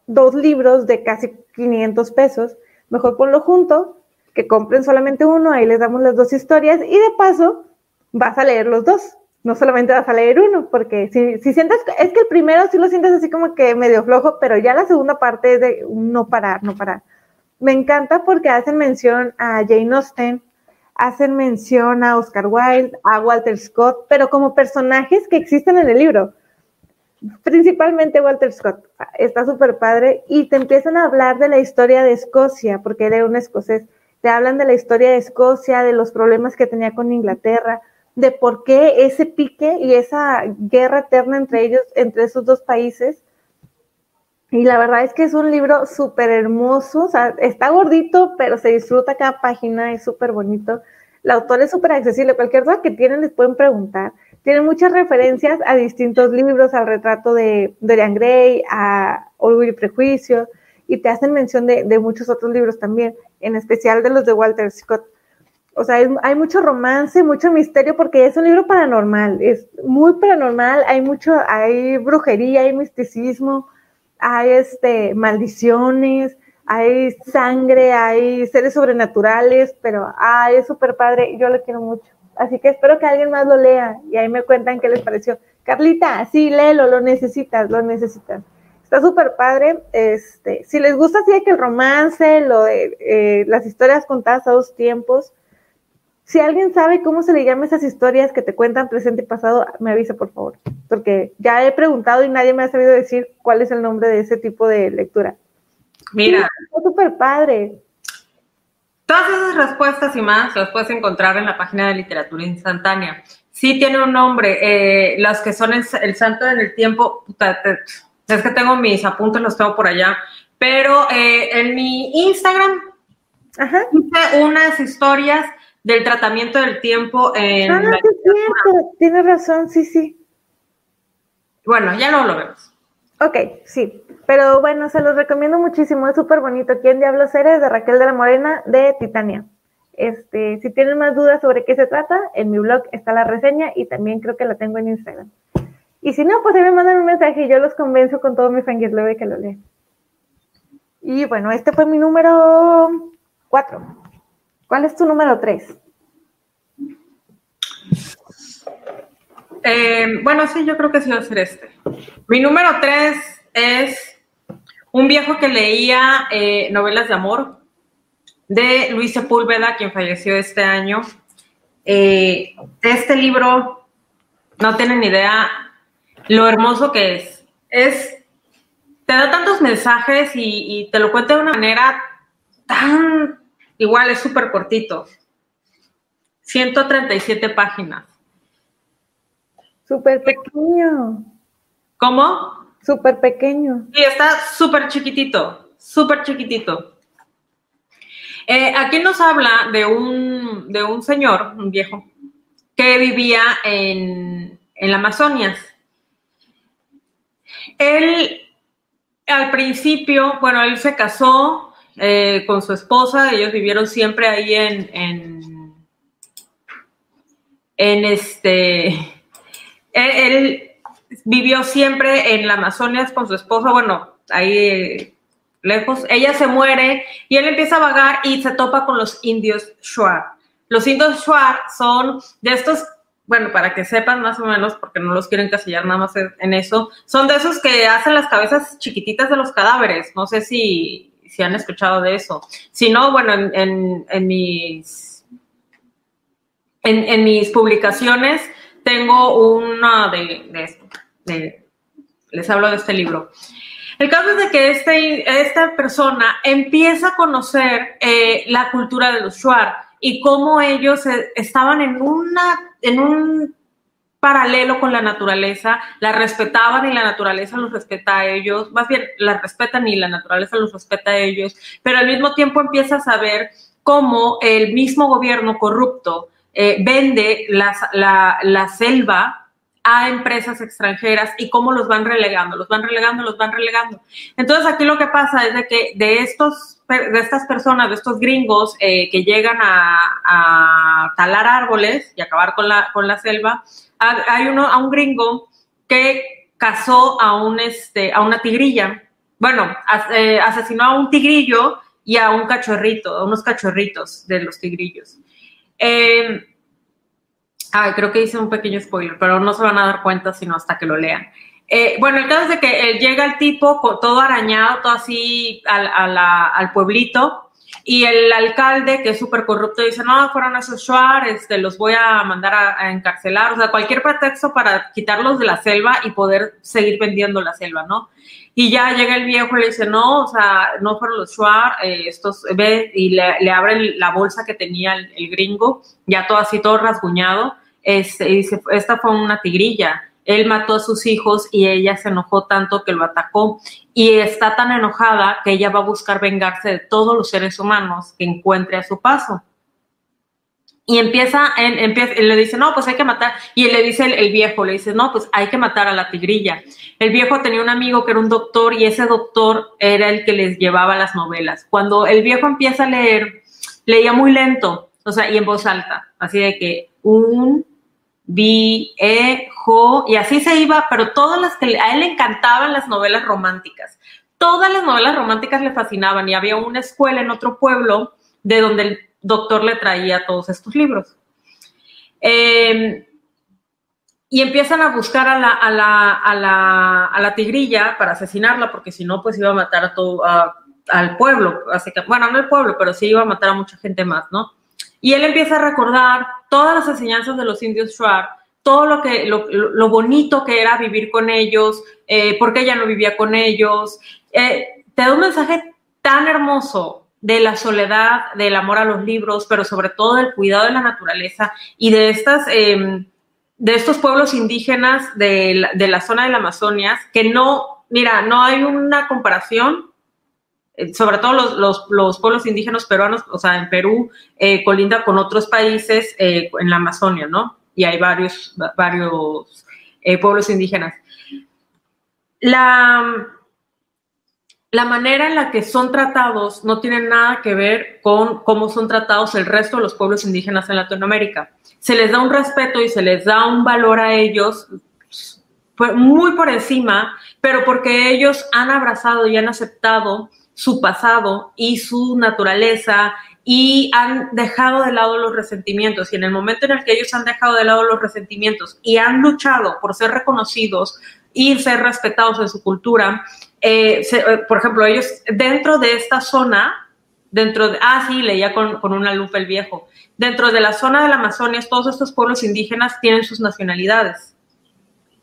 dos libros de casi 500 pesos. Mejor ponlo junto, que compren solamente uno, ahí les damos las dos historias y de paso vas a leer los dos no solamente vas a leer uno, porque si, si sientes, es que el primero sí lo sientes así como que medio flojo, pero ya la segunda parte es de no parar, no parar. Me encanta porque hacen mención a Jane Austen, hacen mención a Oscar Wilde, a Walter Scott, pero como personajes que existen en el libro. Principalmente Walter Scott, está súper padre, y te empiezan a hablar de la historia de Escocia, porque él era un escocés. Te hablan de la historia de Escocia, de los problemas que tenía con Inglaterra, de por qué ese pique y esa guerra eterna entre ellos, entre esos dos países. Y la verdad es que es un libro súper hermoso, o sea, está gordito, pero se disfruta cada página, es súper bonito. El autor es súper accesible, cualquier cosa que tienen les pueden preguntar. Tiene muchas referencias a distintos libros, al retrato de Dorian Gray, a Orgullo y Prejuicio, y te hacen mención de, de muchos otros libros también, en especial de los de Walter Scott o sea, hay mucho romance, mucho misterio, porque es un libro paranormal, es muy paranormal, hay mucho, hay brujería, hay misticismo, hay este, maldiciones, hay sangre, hay seres sobrenaturales, pero ay, es súper padre, yo lo quiero mucho. Así que espero que alguien más lo lea y ahí me cuentan qué les pareció. Carlita, sí, léelo, lo necesitas, lo necesitas. Está súper padre. Este, si les gusta así que el romance, lo de eh, las historias contadas a dos tiempos, si alguien sabe cómo se le llama esas historias que te cuentan presente y pasado, me avisa, por favor. Porque ya he preguntado y nadie me ha sabido decir cuál es el nombre de ese tipo de lectura. Mira. es súper padre. Todas esas respuestas y más las puedes encontrar en la página de literatura instantánea. Sí tiene un nombre. Eh, las que son el, santo en el tiempo, es que tengo mis apuntes, los tengo por allá. Pero eh, en mi Instagram Ajá. hice unas historias del tratamiento del tiempo en ah, la tienes razón, sí, sí. Bueno, ya no lo vemos. Ok, sí, pero bueno, se los recomiendo muchísimo, es súper bonito. ¿Quién diablos eres? De Raquel de la Morena, de Titania. Este, si tienen más dudas sobre qué se trata, en mi blog está la reseña y también creo que la tengo en Instagram. Y si no, pues ahí me mandan un mensaje y yo los convenzo con todo mi fangirl que lo lean. Y bueno, este fue mi número 4. ¿Cuál es tu número tres? Eh, bueno, sí, yo creo que sí va a ser este. Mi número tres es un viejo que leía eh, novelas de amor de Luis Sepúlveda, quien falleció este año. Eh, este libro, no tienen idea lo hermoso que es. Es, te da tantos mensajes y te lo cuenta de una manera tan Igual es súper cortito. 137 páginas. Súper pequeño. ¿Cómo? Súper pequeño. Sí, está súper chiquitito, súper chiquitito. Eh, aquí nos habla de un, de un señor, un viejo, que vivía en, en la Amazonia. Él, al principio, bueno, él se casó eh, con su esposa, ellos vivieron siempre ahí en, en, este, él, vivió siempre en la Amazonia con su esposa, bueno, ahí lejos. Ella se muere y él empieza a vagar y se topa con los indios Shuar. Los indios Shuar son de estos, bueno, para que sepan más o menos, porque no los quieren casillar nada más en eso, son de esos que hacen las cabezas chiquititas de los cadáveres. No sé si, si han escuchado de eso. Si no, bueno, en, mis, en, mis publicaciones tengo una de, esto. Les hablo de este libro. El caso es de que este, esta persona empieza a conocer eh, la cultura de los Shuar y cómo ellos eh, estaban en, una, en un paralelo con la naturaleza, la respetaban y la naturaleza los respeta a ellos, más bien la respetan y la naturaleza los respeta a ellos, pero al mismo tiempo empieza a saber cómo el mismo gobierno corrupto eh, vende la, la, selva a empresas extranjeras y cómo los van relegando, los van relegando, los van relegando. Entonces aquí lo que pasa es de que de estos de estas personas, de estos gringos eh, que llegan a, talar árboles y acabar con la, con la selva, hay uno, a un gringo que cazó a, un, este, a una tigrilla, bueno, eh, asesinó a un tigrillo y a un cachorrito, a unos cachorritos de los tigrillos. Eh, Ay, creo que hice un pequeño spoiler, pero no se van a dar cuenta sino hasta que lo lean. Eh, bueno, el caso es de que eh, llega el tipo todo arañado, todo así al, al pueblito, y el alcalde, que es súper corrupto, dice, no, fueron esos Shuar, este, los voy a mandar a, encarcelar, o sea, cualquier pretexto para quitarlos de la selva y poder seguir vendiendo la selva, ¿no? Y ya llega el viejo y le dice, no, o sea, no fueron los Shuar, eh, estos, ve, y le, le abre la bolsa que tenía el, el, gringo, ya todo así, todo rasguñado, este, y dice, esta fue una tigrilla. Él mató a sus hijos y ella se enojó tanto que lo atacó. Y está tan enojada que ella va a buscar vengarse de todos los seres humanos que encuentre a su paso. Y empieza, en, empieza le dice, no, pues hay que matar. Y le dice el, el, viejo, le dice, no, pues hay que matar a la tigrilla. El viejo tenía un amigo que era un doctor y ese doctor era el que les llevaba las novelas. Cuando el viejo empieza a leer, leía muy lento, o sea, y en voz alta, así de que un viejo, y así se iba, pero todas las que a él le encantaban las novelas románticas. Todas las novelas románticas le fascinaban y había una escuela en otro pueblo de donde el doctor le traía todos estos libros. Eh, y empiezan a buscar a la, tigrilla para asesinarla, porque si no, pues iba a matar a todo, al pueblo. Bueno, no el pueblo, pero sí iba a matar a mucha gente más, ¿no? Y él empieza a recordar todas las enseñanzas de los indios Shuar, todo lo, que, lo, lo bonito que era vivir con ellos, eh, por qué ella no vivía con ellos. Eh, te da un mensaje tan hermoso de la soledad, del amor a los libros, pero sobre todo del cuidado de la naturaleza y de estas... Eh, de estos pueblos indígenas de la, de la zona de la Amazonia, que no, mira, no hay una comparación sobre todo los, los, los, pueblos indígenas peruanos, o sea, en Perú, eh, colinda con otros países eh, en la Amazonia, ¿no? Y hay varios, varios eh, pueblos indígenas. La, la manera en la que son tratados no tiene nada que ver con cómo son tratados el resto de los pueblos indígenas en Latinoamérica. Se les da un respeto y se les da un valor a ellos pues, muy por encima, pero porque ellos han abrazado y han aceptado su pasado y su naturaleza y han dejado de lado los resentimientos. Y en el momento en el que ellos han dejado de lado los resentimientos y han luchado por ser reconocidos y ser respetados en su cultura, eh, eh, por ejemplo, ellos dentro de esta zona, dentro de, ah, sí, leía con, con una lupa el viejo, dentro de la zona de la Amazonia, todos estos pueblos indígenas tienen sus nacionalidades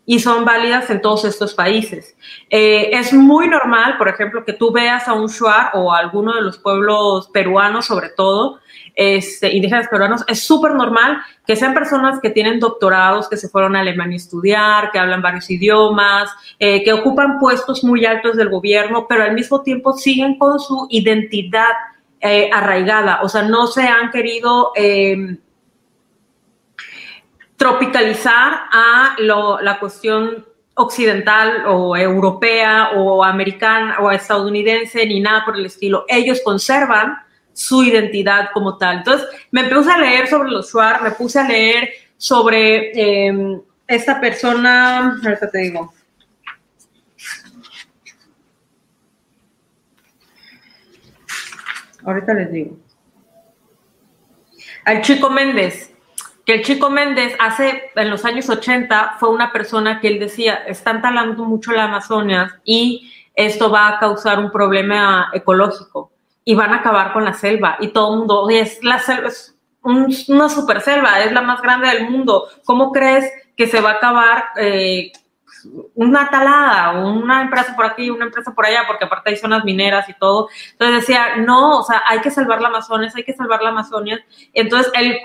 y son válidas en todos estos países. Eh, es muy normal, por ejemplo, que tú veas a un Shuar o a alguno de los pueblos peruanos, sobre todo, este, indígenas peruanos, es súper normal que sean personas que tienen doctorados, que se fueron a Alemania a estudiar, que hablan varios idiomas, eh, que ocupan puestos muy altos del gobierno, pero al mismo tiempo siguen con su identidad eh, arraigada, o sea, no se han querido em, tropicalizar a la cuestión occidental o europea o americana o estadounidense ni nada por el estilo. Ellos conservan su identidad como tal. Entonces, me puse a leer sobre los Shuar, me puse a leer sobre em, esta persona, ahorita te digo. Ahorita les digo. Al Chico Méndez, que el Chico Méndez hace, en los años 80, fue una persona que él decía, están talando mucho la Amazonia y esto va a causar un problema ecológico y van a acabar con la selva y todo el mundo, es la selva, es una super selva, es la más grande del mundo. ¿Cómo crees que se va a acabar eh, una talada, una empresa por aquí, una empresa por allá, porque aparte hay zonas mineras y todo. Entonces decía, no, o sea, hay que salvar la Amazonia, hay que salvar la Amazonia. Entonces el,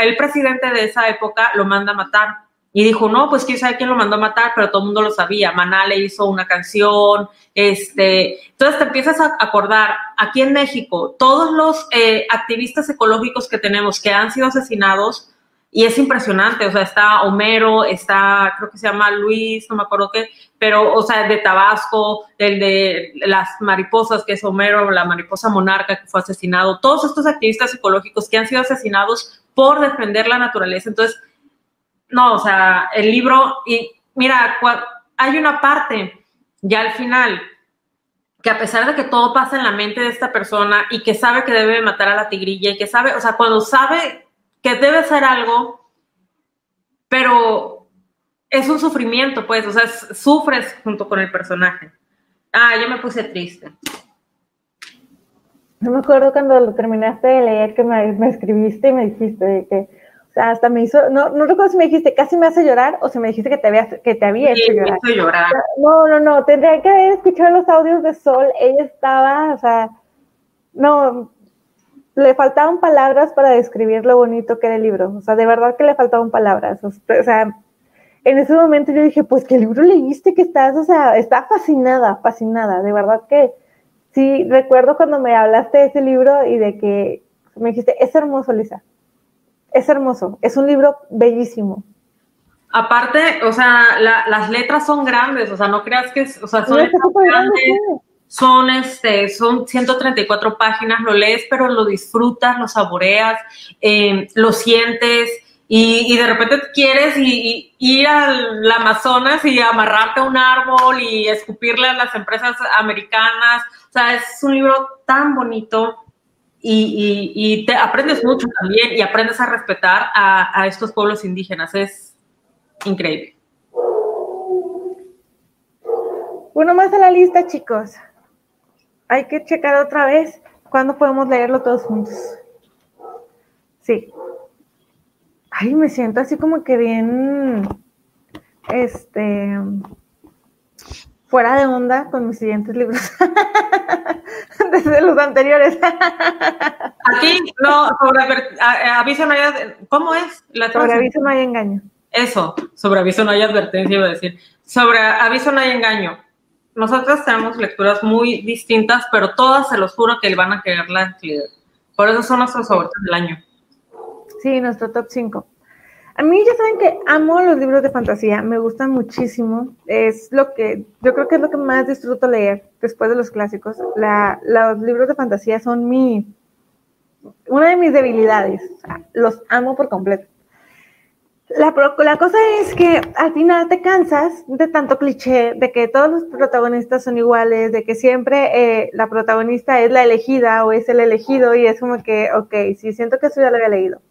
el presidente de esa época lo manda a matar. Y dijo, no, pues quién sabe quién lo mandó a matar, pero todo el mundo lo sabía. Maná le hizo una canción, este. Entonces te empiezas a acordar, aquí en México, todos los eh, activistas ecológicos que tenemos que han sido asesinados, y es impresionante, o sea, está Homero, está, creo que se llama Luis, no me acuerdo qué, pero, o sea, de Tabasco, el de las mariposas, que es Homero, la mariposa monarca que fue asesinado, todos estos activistas ecológicos que han sido asesinados por defender la naturaleza. Entonces, no, o sea, el libro, y mira, hay una parte ya al final que a pesar de que todo pasa en la mente de esta persona y que sabe que debe matar a la tigrilla y que sabe, o sea, cuando sabe que debe ser algo, pero es un sufrimiento, pues, o sea, sufres junto con el personaje. Ah, yo me puse triste. No me acuerdo cuando lo terminaste de leer que me, escribiste y me dijiste que, o sea, hasta me hizo, no, no recuerdo si me dijiste casi me hace llorar o si me dijiste que te había, que te había hecho llorar. llorar. No, no, no, tendría que haber escuchado los audios de Sol, ella estaba, o sea, no, le faltaban palabras para describir lo bonito que era el libro. O sea, de verdad que le faltaban palabras. O sea, en ese momento yo dije, pues, ¿qué libro leíste que estás? O sea, está fascinada, fascinada. De verdad que sí, recuerdo cuando me hablaste de ese libro y de que me dijiste, es hermoso, Lisa. Es hermoso. Es un libro bellísimo. Aparte, o sea, las letras son grandes, o sea, no creas que, o sea, son letras grandes son, este, son 134 páginas, lo lees, pero lo disfrutas, lo saboreas, eh, lo sientes y, de repente quieres ir al Amazonas y amarrarte a un árbol y escupirle a las empresas americanas. O sea, es un libro tan bonito y, te aprendes mucho también y aprendes a respetar a, a estos pueblos indígenas. Es increíble. Uno más a la lista, chicos hay que checar otra vez cuándo podemos leerlo todos juntos. Sí. Ay, me siento así como que bien, este, fuera de onda con mis siguientes libros. Desde los anteriores. Aquí, no, sobre aviso no hay, ¿cómo es? La sobre aviso no hay engaño. Eso, sobre aviso no hay advertencia, iba a decir. Sobre aviso no hay engaño nosotros tenemos lecturas muy distintas, pero todas se los juro que van a querer la Por eso son nuestros favoritos del año. Sí, nuestro top 5. A mí ya saben que amo los libros de fantasía, me gustan muchísimo. Es lo que, yo creo que es lo que más disfruto leer después de los clásicos. los libros de fantasía son mi, una de mis debilidades. Los amo por completo. La, cosa es que al final te cansas de tanto cliché, de que todos los protagonistas son iguales, de que siempre eh, la protagonista es la elegida o es el elegido y es como que, ok, sí, siento que eso ya lo había leído.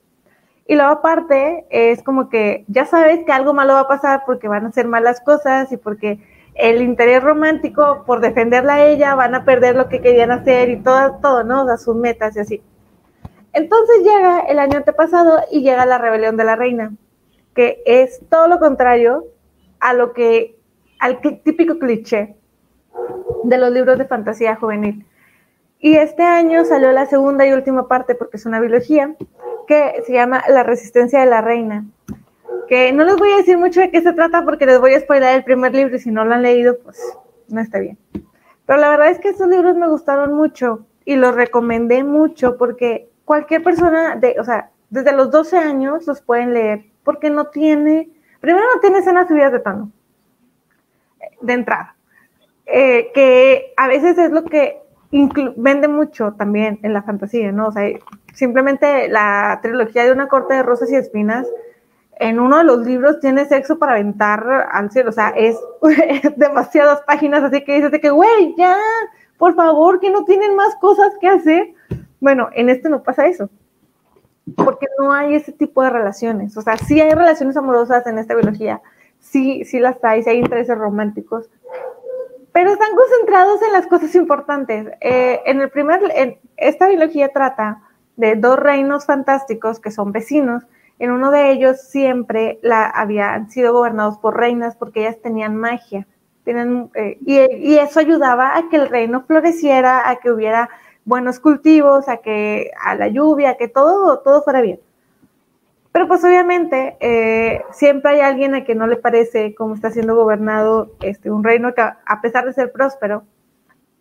Y luego aparte es como que ya sabes que algo malo va a pasar porque van a hacer malas cosas y porque el interés romántico por defenderla a ella van a perder lo que querían hacer y todo, todo, ¿no? O sus metas y así. Entonces llega el año antepasado y llega la rebelión de la reina que es todo lo contrario a lo que, al típico cliché de los libros de fantasía juvenil. Y este año salió la segunda y última parte, porque es una biología, que se llama La resistencia de la reina. Que no les voy a decir mucho de qué se trata porque les voy a spoiler el primer libro y si no lo han leído, pues no está bien. Pero la verdad es que esos libros me gustaron mucho y los recomendé mucho porque cualquier persona de, o sea, desde los 12 años los pueden leer porque no tiene, primero no tiene escenas subidas de tono, de entrada, eh, que a veces es lo que vende mucho también en la fantasía, ¿no? O sea, simplemente la trilogía de una corte de rosas y espinas, en uno de los libros tiene sexo para aventar al cielo, o sea, es, demasiadas páginas, así que dices de que, güey, ya, por favor, que no tienen más cosas que hacer. Bueno, en este no pasa eso, porque no hay ese tipo de relaciones, o sea, sí hay relaciones amorosas en esta biología, sí, sí las hay, sí hay intereses románticos, pero están concentrados en las cosas importantes. Eh, en el primer, esta biología trata de dos reinos fantásticos que son vecinos. En uno de ellos siempre la, habían sido gobernados por reinas porque ellas tenían magia. Tienen, eh, y, y, eso ayudaba a que el reino floreciera, a que hubiera buenos cultivos, a que a la lluvia, a que todo, todo fuera bien. Pero pues obviamente eh, siempre hay alguien a quien no le parece cómo está siendo gobernado este, un reino que a pesar de ser próspero,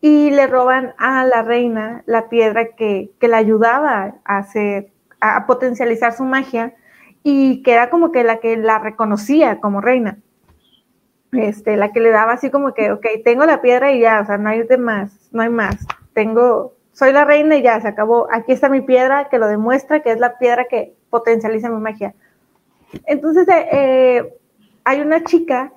y le roban a la reina la piedra que, que la ayudaba a hacer, a potencializar su magia y que era como que la que la reconocía como reina. Este, la que le daba así como que, ok, tengo la piedra y ya, o sea, no hay de más, no hay más. Tengo, soy la reina y ya, se acabó. Aquí está mi piedra que lo demuestra, que es la piedra que potencializa mi magia. Entonces, eh, eh, hay una chica,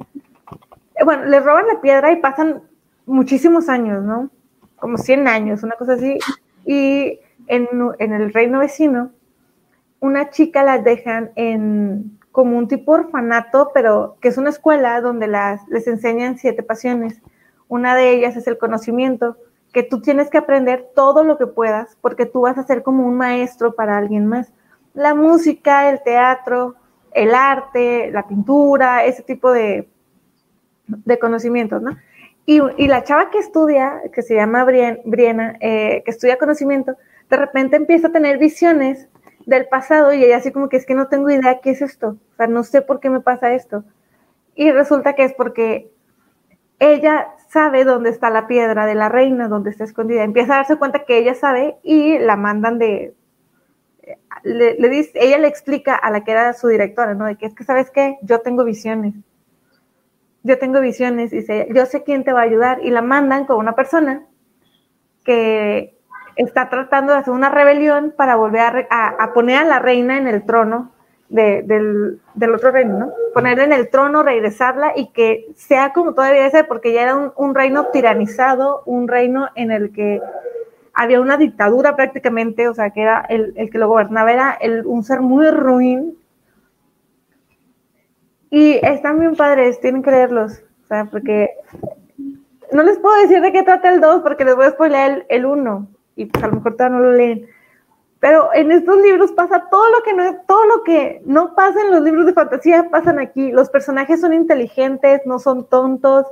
eh, bueno, le roban la piedra y pasan muchísimos años, ¿no? Como 100 años, una cosa así. Y en, el reino vecino, una chica la dejan en como un tipo orfanato, pero que es una escuela donde las, les enseñan siete pasiones. Una de ellas es el conocimiento, que tú tienes que aprender todo lo que puedas, porque tú vas a ser como un maestro para alguien más la música, el teatro, el arte, la pintura, ese tipo de, de conocimientos, ¿no? Y, y, la chava que estudia, que se llama Briena, eh, que estudia conocimiento, de repente empieza a tener visiones del pasado y ella así como que es que no tengo idea qué es esto, o sea, no sé por qué me pasa esto. Y resulta que es porque ella sabe dónde está la piedra de la reina, dónde está escondida. Empieza a darse cuenta que ella sabe y la mandan de, le, dice, ella le explica a la que era su directora, ¿no? De que es que, ¿sabes qué? Yo tengo visiones. Yo tengo visiones, dice, yo sé quién te va a ayudar. Y la mandan con una persona que está tratando de hacer una rebelión para volver a, poner a la reina en el trono del, otro reino, ¿no? Ponerla en el trono, regresarla y que sea como todavía ser, porque ya era un, un reino tiranizado, un reino en el que había una dictadura prácticamente, o sea, que era el, que lo gobernaba, era el, un ser muy ruin. Y están bien padres, tienen que leerlos, o sea, porque no les puedo decir de qué trata el 2 porque les voy a spoiler el 1 y pues a lo mejor todavía no lo leen. Pero en estos libros pasa todo lo que no todo lo que no pasa en los libros de fantasía pasan aquí. Los personajes son inteligentes, no son tontos.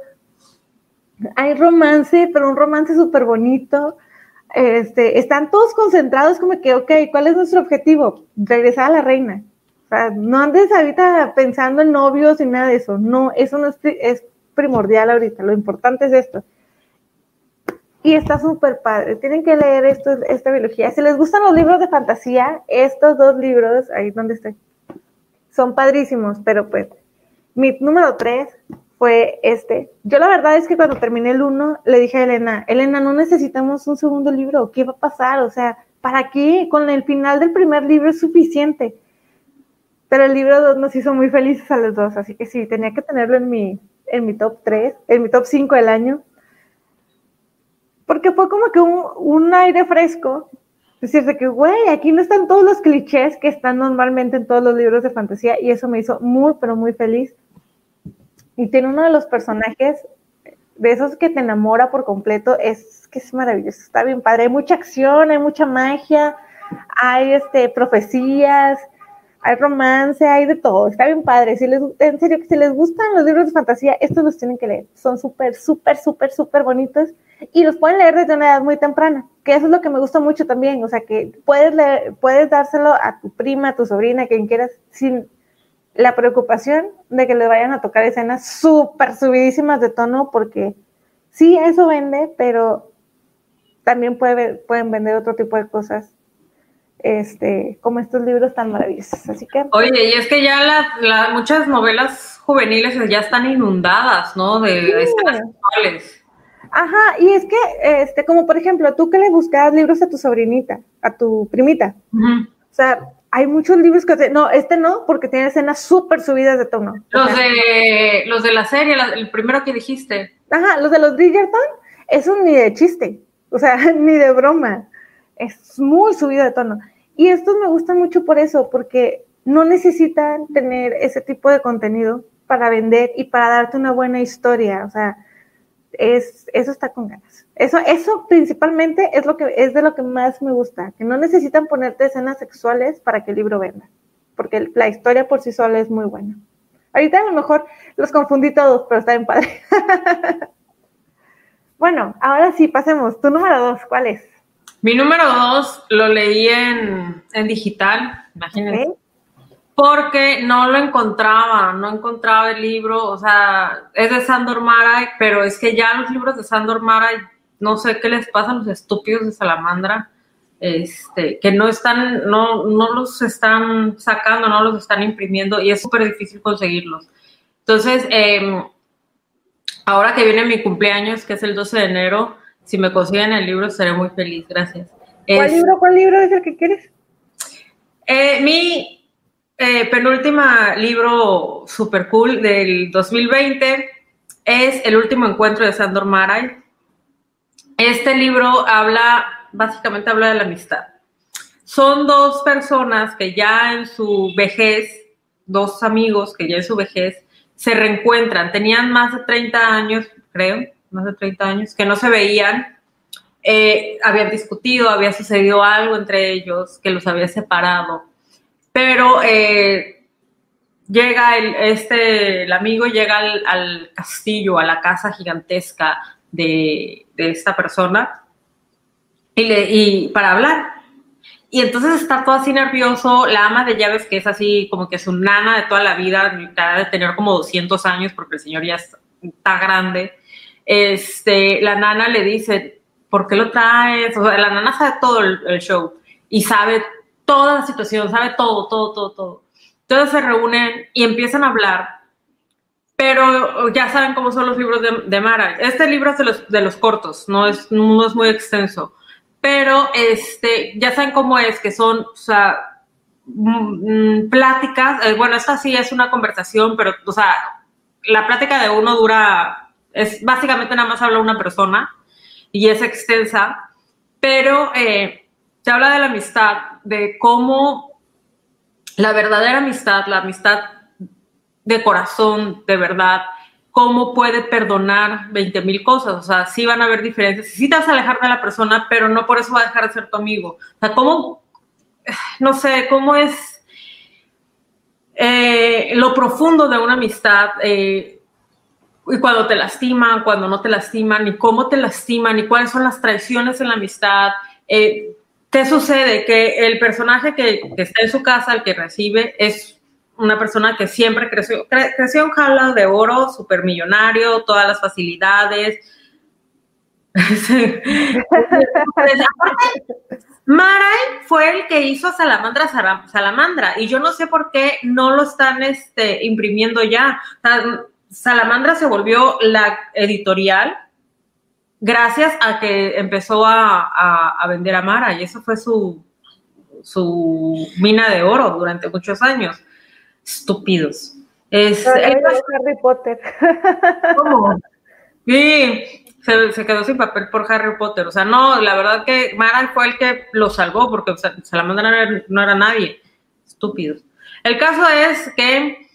Hay romance, pero un romance súper bonito este, están todos concentrados como que, ok, ¿cuál es nuestro objetivo? Regresar a la reina. O sea, no andes ahorita pensando en novios y nada de eso. No, eso no es, primordial ahorita. Lo importante es esto. Y está súper padre. Tienen que leer esto, esta biología. Si les gustan los libros de fantasía, estos dos libros, ahí donde estoy, son padrísimos, pero pues, mi número tres fue este. Yo la verdad es que cuando terminé el uno, le dije a Elena, Elena, no necesitamos un segundo libro, ¿qué va a pasar? O sea, ¿para qué? Con el final del primer libro es suficiente. Pero el libro 2 nos hizo muy felices a los dos, así que sí, tenía que tenerlo en mi, en mi top 3, en mi top 5 del año. Porque fue como que un, un aire fresco. Decirse que, güey, aquí no están todos los clichés que están normalmente en todos los libros de fantasía y eso me hizo muy, pero muy feliz. Y tiene uno de los personajes de esos que te enamora por completo, es que es maravilloso, está bien padre, hay mucha acción, hay mucha magia, hay este profecías, hay romance, hay de todo, está bien padre. Si les, en serio, si les gustan los libros de fantasía, estos los tienen que leer. Son súper, súper, súper, súper bonitos y los pueden leer desde una edad muy temprana, que eso es lo que me gusta mucho también. O sea, que puedes leer, puedes dárselo a tu prima, a tu sobrina, a quien quieras, sin la preocupación de que le vayan a tocar escenas súper subidísimas de tono, porque sí, eso vende, pero también puede, pueden vender otro tipo de cosas este, como estos libros tan maravillosos. Así que. Oye, y es que ya las muchas novelas juveniles ya están inundadas, ¿no? De, escenas sexuales. Ajá, y es que, este, como por ejemplo, tú que le buscabas libros a tu sobrinita, a tu primita. O sea, hay muchos libros que no, este no, porque tiene escenas súper subidas de tono. Los de los de la serie, el primero que dijiste. Ajá, los de los Bridgerton, eso ni de chiste, o sea, ni de broma es muy subido de tono. Y estos me gustan mucho por eso, porque no necesitan tener ese tipo de contenido para vender y para darte una buena historia. O sea, es, eso está con ganas. Eso, eso principalmente es lo que es de lo que más me gusta, que no necesitan ponerte escenas sexuales para que el libro venda, porque la historia por sí sola es muy buena. Ahorita a lo mejor los confundí todos, pero está bien padre. bueno, ahora sí, pasemos. Tu número dos, ¿cuál es? Mi número dos lo leí en, digital, imagínense. Porque no lo encontraba, no encontraba el libro, o sea, es de Sandor Mara, pero es que ya los libros de Sandor Mara, no sé qué les pasa a los estúpidos de Salamandra, este, que no están, no, no los están sacando, no los están imprimiendo y es súper difícil conseguirlos. Entonces, em, ahora que viene mi cumpleaños, que es el 12 de enero, si me consiguen el libro, seré muy feliz. Gracias. ¿Cuál libro, cuál libro es el que quieres? Eh, mi eh, penúltima libro super cool del 2020 es El último encuentro de Sandor Maray. Este libro habla, básicamente habla de la amistad. Son dos personas que ya en su vejez, dos amigos que ya en su vejez se reencuentran. Tenían más de 30 años, creo, más de 30 años, que no se veían, eh, habían discutido, había sucedido algo entre ellos que los había separado, pero eh, llega el, este, el amigo llega al, castillo, a la casa gigantesca de, esta persona y, le, y para hablar. Y entonces está todo así nervioso. La ama de llaves, que es así como que su nana de toda la vida, de tener como 200 años, porque el señor ya está grande, este, la nana le dice, ¿por qué lo traes? O sea, la nana sabe todo el, show y sabe toda la situación, sabe todo, todo, todo, todo. Entonces se reúnen y empiezan a hablar, pero ya saben cómo son los libros de, Mara. Este libro es de los, de los cortos, no es, no es muy extenso, pero este, ya saben cómo es, que son, o sea, mm, mm, pláticas, eh, bueno, esta sí es una conversación, pero, o sea, la plática de uno dura es básicamente nada más habla una persona y es extensa, pero eh, te habla de la amistad, de cómo la verdadera amistad, la amistad de corazón, de verdad, cómo puede perdonar 20 mil cosas. O sea, sí van a haber diferencias, sí te vas a alejar de la persona, pero no por eso va a dejar de ser tu amigo. O sea, cómo, no sé, cómo es eh, lo profundo de una amistad. Eh, y cuando te lastiman, cuando no te lastiman, ni cómo te lastiman, ni cuáles son las traiciones en la amistad. Eh, ¿Qué sucede? Que el personaje que, está en su casa, el que recibe, es una persona que siempre creció, creció en jaula de oro, supermillonario, todas las facilidades. Maray fue el que hizo Salamandra Salamandra y yo no sé por qué no lo están este, imprimiendo ya. Salamandra se volvió la editorial gracias a que empezó a, vender a Mara y eso fue su, su mina de oro durante muchos años. Estúpidos. Es, Harry Potter. ¿Cómo? Sí, se, quedó sin papel por Harry Potter. O sea, no, la verdad que Mara fue el que lo salvó porque Salamandra no era, no era nadie. Estúpidos. El caso es que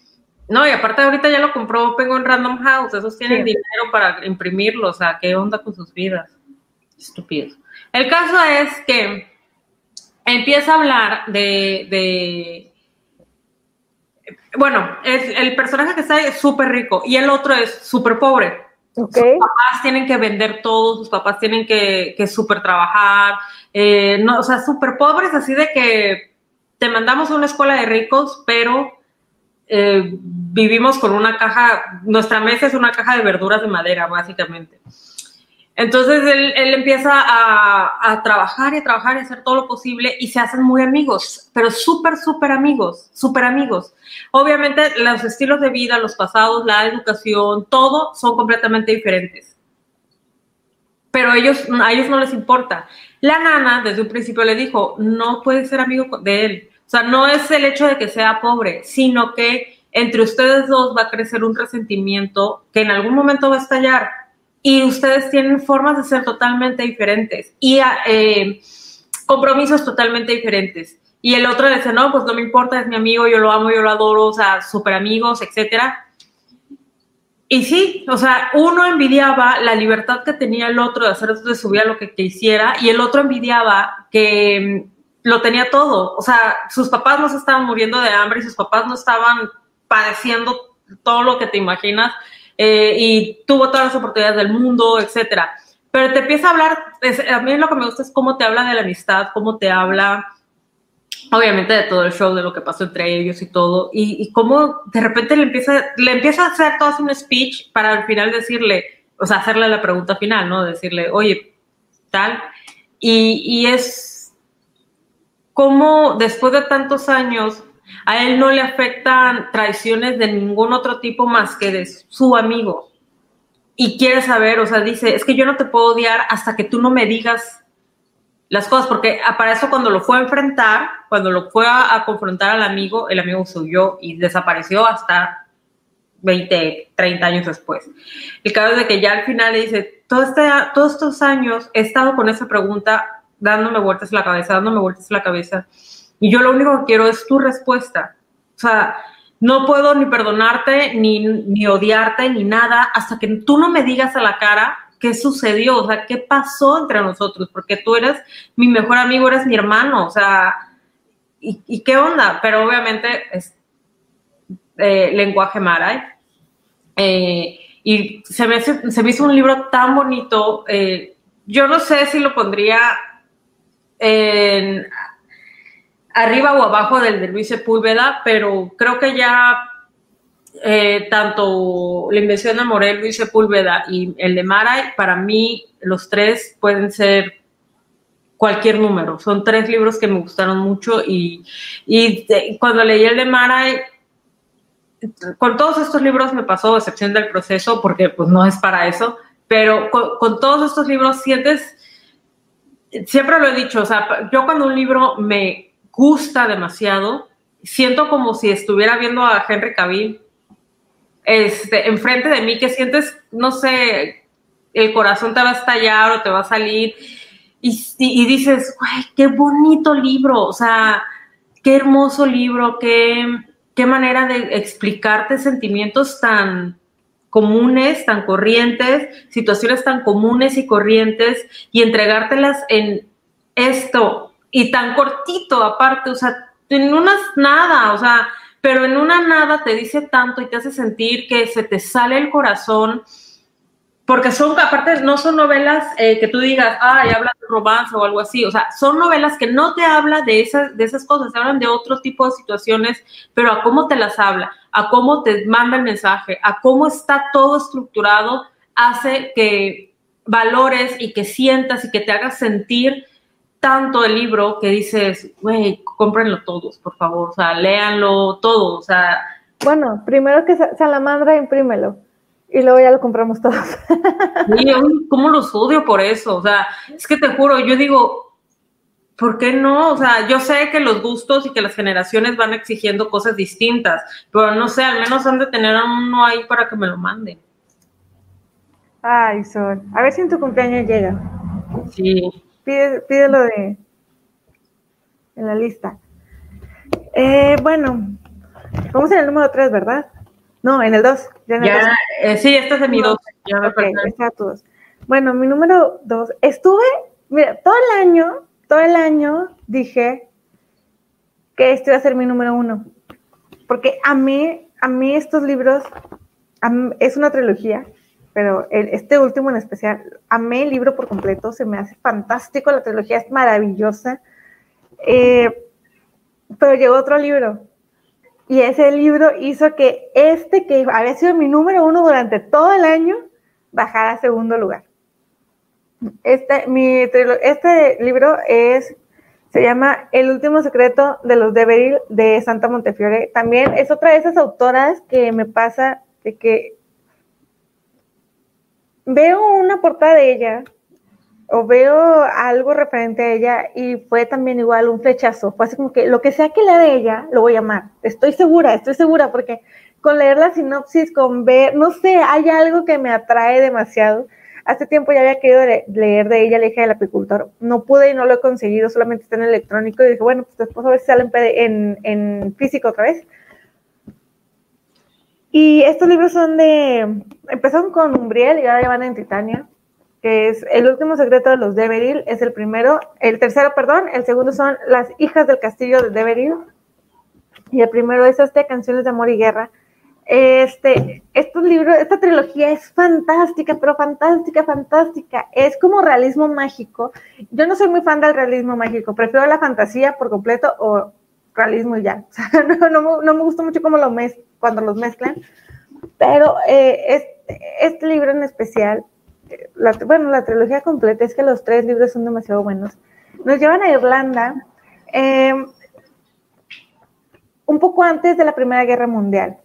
no, y aparte ahorita ya lo compró Penguin Random House, esos tienen dinero para imprimirlo, o sea, ¿qué onda con sus vidas? Estúpidos. El caso es que empieza a hablar de, bueno, es, el personaje que está ahí es súper rico y el otro es súper pobre. Sus papás tienen que vender todo, sus papás tienen que, que súper trabajar, eh, no, o sea, súper pobres, así de que te mandamos a una escuela de ricos, pero eh, vivimos con una caja, nuestra mesa es una caja de verduras de madera, básicamente. Entonces él, empieza a, trabajar y a trabajar y a hacer todo lo posible y se hacen muy amigos, pero súper, súper amigos, súper amigos. Obviamente los estilos de vida, los pasados, la educación, todo son completamente diferentes. Pero ellos, a ellos no les importa. La nana desde un principio le dijo, no puede ser amigo de él. Sea, no es el hecho de que sea pobre, sino que entre ustedes dos va a crecer un resentimiento que en algún momento va a estallar y ustedes tienen formas de ser totalmente diferentes y eh, compromisos totalmente diferentes. Y el otro dice, no, pues no me importa, es mi amigo, yo lo amo, yo lo adoro, o sea, súper amigos, etcétera. Y sí, o sea, uno envidiaba la libertad que tenía el otro de hacer de su vida lo que quisiera y el otro envidiaba que lo tenía todo. O sea, sus papás no se estaban muriendo de hambre y sus papás no estaban padeciendo todo lo que te imaginas eh, y tuvo todas las oportunidades del mundo, etcétera. Pero te empieza a hablar, a mí lo que me gusta es cómo te habla de la amistad, cómo te habla, obviamente, de todo el show, de lo que pasó entre ellos y todo, y, cómo de repente le empieza, le empieza a hacer todo un speech para al final decirle, o sea, hacerle la pregunta final, ¿no? Decirle, oye, tal, y, y es como después de tantos años a él no le afectan traiciones de ningún otro tipo más que de su amigo. Y quiere saber, o sea, dice, es que yo no te puedo odiar hasta que tú no me digas las cosas, porque para eso cuando lo fue a enfrentar, cuando lo fue a, confrontar al amigo, el amigo subió y desapareció hasta 20, 30 años después. El caso es de que ya al final le dice, Todo este, todos estos años he estado con esa pregunta dándome vueltas la cabeza, dándome vueltas la cabeza y yo lo único que quiero es tu respuesta. O sea, no puedo ni perdonarte, ni, ni odiarte, ni nada, hasta que tú no me digas a la cara qué sucedió, o sea, qué pasó entre nosotros, porque tú eres mi mejor amigo, eres mi hermano, o sea, ¿y, qué onda? Pero obviamente es eh, lenguaje mara. Eh, y se me, se me hizo un libro tan bonito. Eh, yo no sé si lo pondría arriba o abajo del de Luis Sepúlveda, pero creo que ya eh, tanto La invención de Morel, Luis Sepúlveda y el de Maray, para mí los tres pueden ser cualquier número. Son tres libros que me gustaron mucho y, cuando leí el de Maray, con todos estos libros me pasó excepción del proceso porque pues no es para eso, pero con todos estos libros sientes, siempre lo he dicho, o sea, yo cuando un libro me gusta demasiado. Siento como si estuviera viendo a Henry Cavill este, enfrente de mí, que sientes, no sé, el corazón te va a estallar o te va a salir. Y, dices, ¡ay, qué bonito libro! O sea, qué hermoso libro, qué, qué manera de explicarte sentimientos tan comunes, tan corrientes, situaciones tan comunes y corrientes y entregártelas en esto, y tan cortito aparte, o sea, en unas nada, o sea, pero en una nada te dice tanto y te hace sentir que se te sale el corazón, porque son, aparte, no son novelas eh, que tú digas, ay, habla de romance o algo así, o sea, son novelas que no te hablan de esas, de esas cosas, hablan de otro tipo de situaciones, pero a cómo te las habla, a cómo te manda el mensaje, a cómo está todo estructurado, hace que valores y que sientas y que te hagas sentir tanto el libro que dices, güey, cómprenlo todos, por favor, o sea, léanlo todo, o sea. Bueno, primero que Salamandra, imprímelo. Y luego ya lo compramos todos. Sí, ¿cómo los odio por eso? O sea, es que te juro, yo digo, ¿por qué no? O sea, yo sé que los gustos y que las generaciones van exigiendo cosas distintas, pero no sé, al menos han de tener a uno ahí para que me lo mande. Ay, Sol. A ver si en tu cumpleaños llega. Sí. Pide, pídelo de en la lista. Eh, bueno, vamos en el número 3, ¿verdad? No, en el 2. Ya, eh, sí, este es de mi 2. está todos. Bueno, mi número 2. Estuve, mira, todo el año, todo el año dije que este iba a ser mi número 1. Porque a mí, a mí estos libros, es una trilogía, pero este último en especial, amé el libro por completo, se me hace fantástico, la trilogía es maravillosa, eh, pero llegó otro libro y ese libro hizo que este, que había sido mi número uno durante todo el año, bajara a segundo lugar. Este, mi, este libro es, se llama El último secreto de los Deveril de Santa Montefiore. También es otra de esas autoras que me pasa de que veo una portada de ella o veo algo referente a ella y fue también igual un flechazo. Fue así como que lo que sea que lea de ella, lo voy a amar. Estoy segura, estoy segura, porque con leer la sinopsis, con ver, no sé, hay algo que me atrae demasiado. Hace tiempo ya había querido leer de ella, la hija del apicultor. No pude y no lo he conseguido, solamente está en electrónico. Y dije, bueno, pues después a ver si sale en, en físico otra vez. Y estos libros son de. Empezaron con Umbriel y ahora ya van en Titania, que es El último secreto de los Deveril, es el primero. El tercero, perdón. El segundo son Las hijas del castillo de Deveril. Y el primero es este, Canciones de Amor y Guerra este, estos libros, esta trilogía es fantástica, pero fantástica, fantástica. Es como realismo mágico. Yo no soy muy fan del realismo mágico, prefiero la fantasía por completo o realismo y ya. no, me gusta mucho cómo lo mez cuando los mezclan. Pero eh, este, este, libro en especial, bueno, la trilogía completa, es que los tres libros son demasiado buenos. Nos llevan a Irlanda eh, un poco antes de la Primera Guerra Mundial.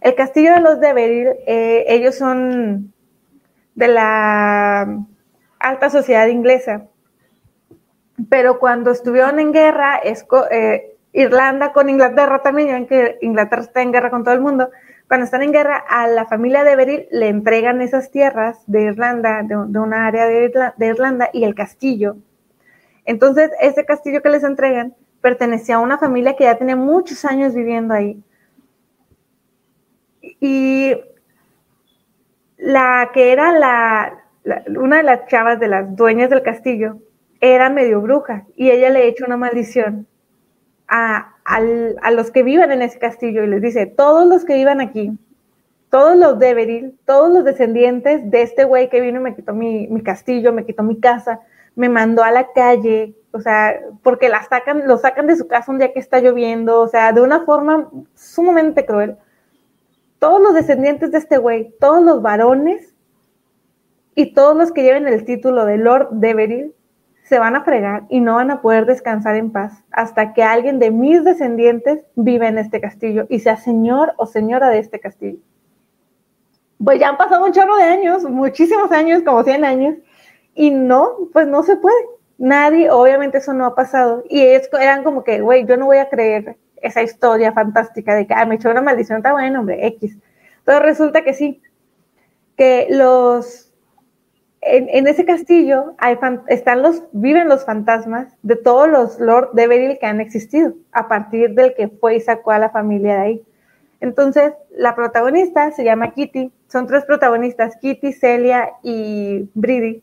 El castillo de los Deveril, eh, ellos son de la alta sociedad inglesa, pero cuando estuvieron en guerra, eh, Irlanda con Inglaterra también, ya que Inglaterra está en guerra con todo el mundo, cuando están en guerra, a la familia Deveril le entregan esas tierras de Irlanda, de, una área de, de Irlanda, y el castillo. Entonces, ese castillo que les entregan pertenecía a una familia que ya tenía muchos años viviendo ahí. Y la que era la, una de las chavas de las dueñas del castillo era medio bruja y ella le echa una maldición a, los que vivan en ese castillo y les dice, todos los que vivan aquí, todos los Deveril, todos los descendientes de este güey que vino y me quitó mi, mi, castillo, me quitó mi casa, me mandó a la calle, o sea, porque la sacan, lo sacan de su casa un día que está lloviendo, o sea, de una forma sumamente cruel todos los descendientes de este güey, todos los varones y todos los que lleven el título de Lord Deveril se van a fregar y no van a poder descansar en paz hasta que alguien de mis descendientes viva en este castillo y sea señor o señora de este castillo. Pues ya han pasado un chorro de años, muchísimos años, como 100 años, y no, pues no se puede. Nadie, obviamente eso no ha pasado. Y ellos eran como que, güey, yo no voy a creer esa historia fantástica de que me echó una maldición, está bueno, hombre, X. Pero resulta que sí, que los, en, ese castillo están los, viven los fantasmas de todos los Lord Deveril que han existido, a partir del que fue y sacó a la familia de ahí. Entonces, la protagonista se llama Kitty, son tres protagonistas, Kitty, Celia y Brady.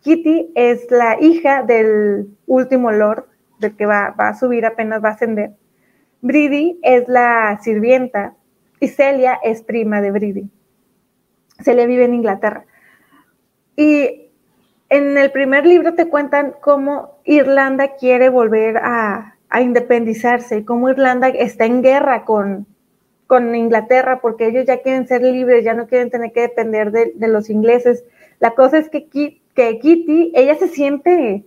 Kitty es la hija del último Lord, del que va, va a subir, apenas va a ascender. Bridi es la sirvienta y Celia es prima de Bridi. Celia vive en Inglaterra. Y en el primer libro te cuentan cómo Irlanda quiere volver a, independizarse y cómo Irlanda está en guerra con, con, Inglaterra porque ellos ya quieren ser libres, ya no quieren tener que depender de, los ingleses. La cosa es que, que Kitty, ella se siente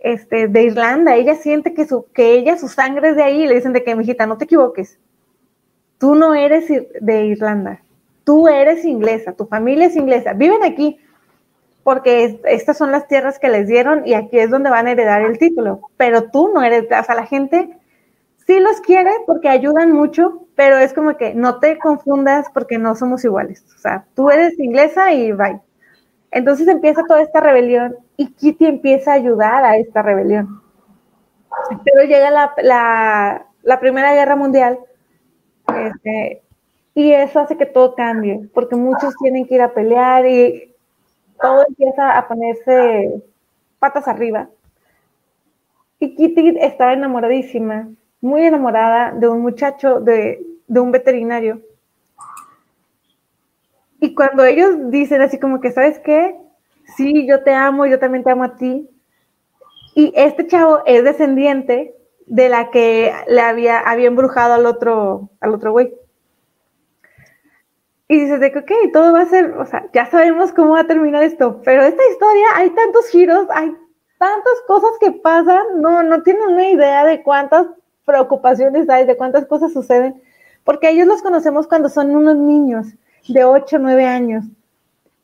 este, de Irlanda, ella siente que, su, que ella, su sangre es de ahí, le dicen de que, mijita, no te equivoques, tú no eres de Irlanda, tú eres inglesa, tu familia es inglesa, viven aquí, porque estas son las tierras que les dieron y aquí es donde van a heredar el título, pero tú no eres, o sea, la gente sí los quiere porque ayudan mucho, pero es como que no te confundas porque no somos iguales, o sea, tú eres inglesa y bye. Entonces empieza toda esta rebelión y Kitty empieza a ayudar a esta rebelión. Pero llega la, Primera Guerra Mundial este, y eso hace que todo cambie, porque muchos tienen que ir a pelear y todo empieza a ponerse patas arriba. Y Kitty estaba enamoradísima, muy enamorada de un muchacho, de, de un veterinario y cuando ellos dicen así como que, ¿sabes qué? Sí, yo te amo, yo también te amo a ti. Y este chavo es descendiente de la que le había, había embrujado al otro, al otro güey. y dices de que, ok, todo va a ser, o sea, ya sabemos cómo va a terminar esto, pero esta historia hay tantos giros, hay tantas cosas que pasan, no, no tienen una idea de cuántas preocupaciones hay, de cuántas cosas suceden, porque ellos los conocemos cuando son unos niños de 8 o 9 años.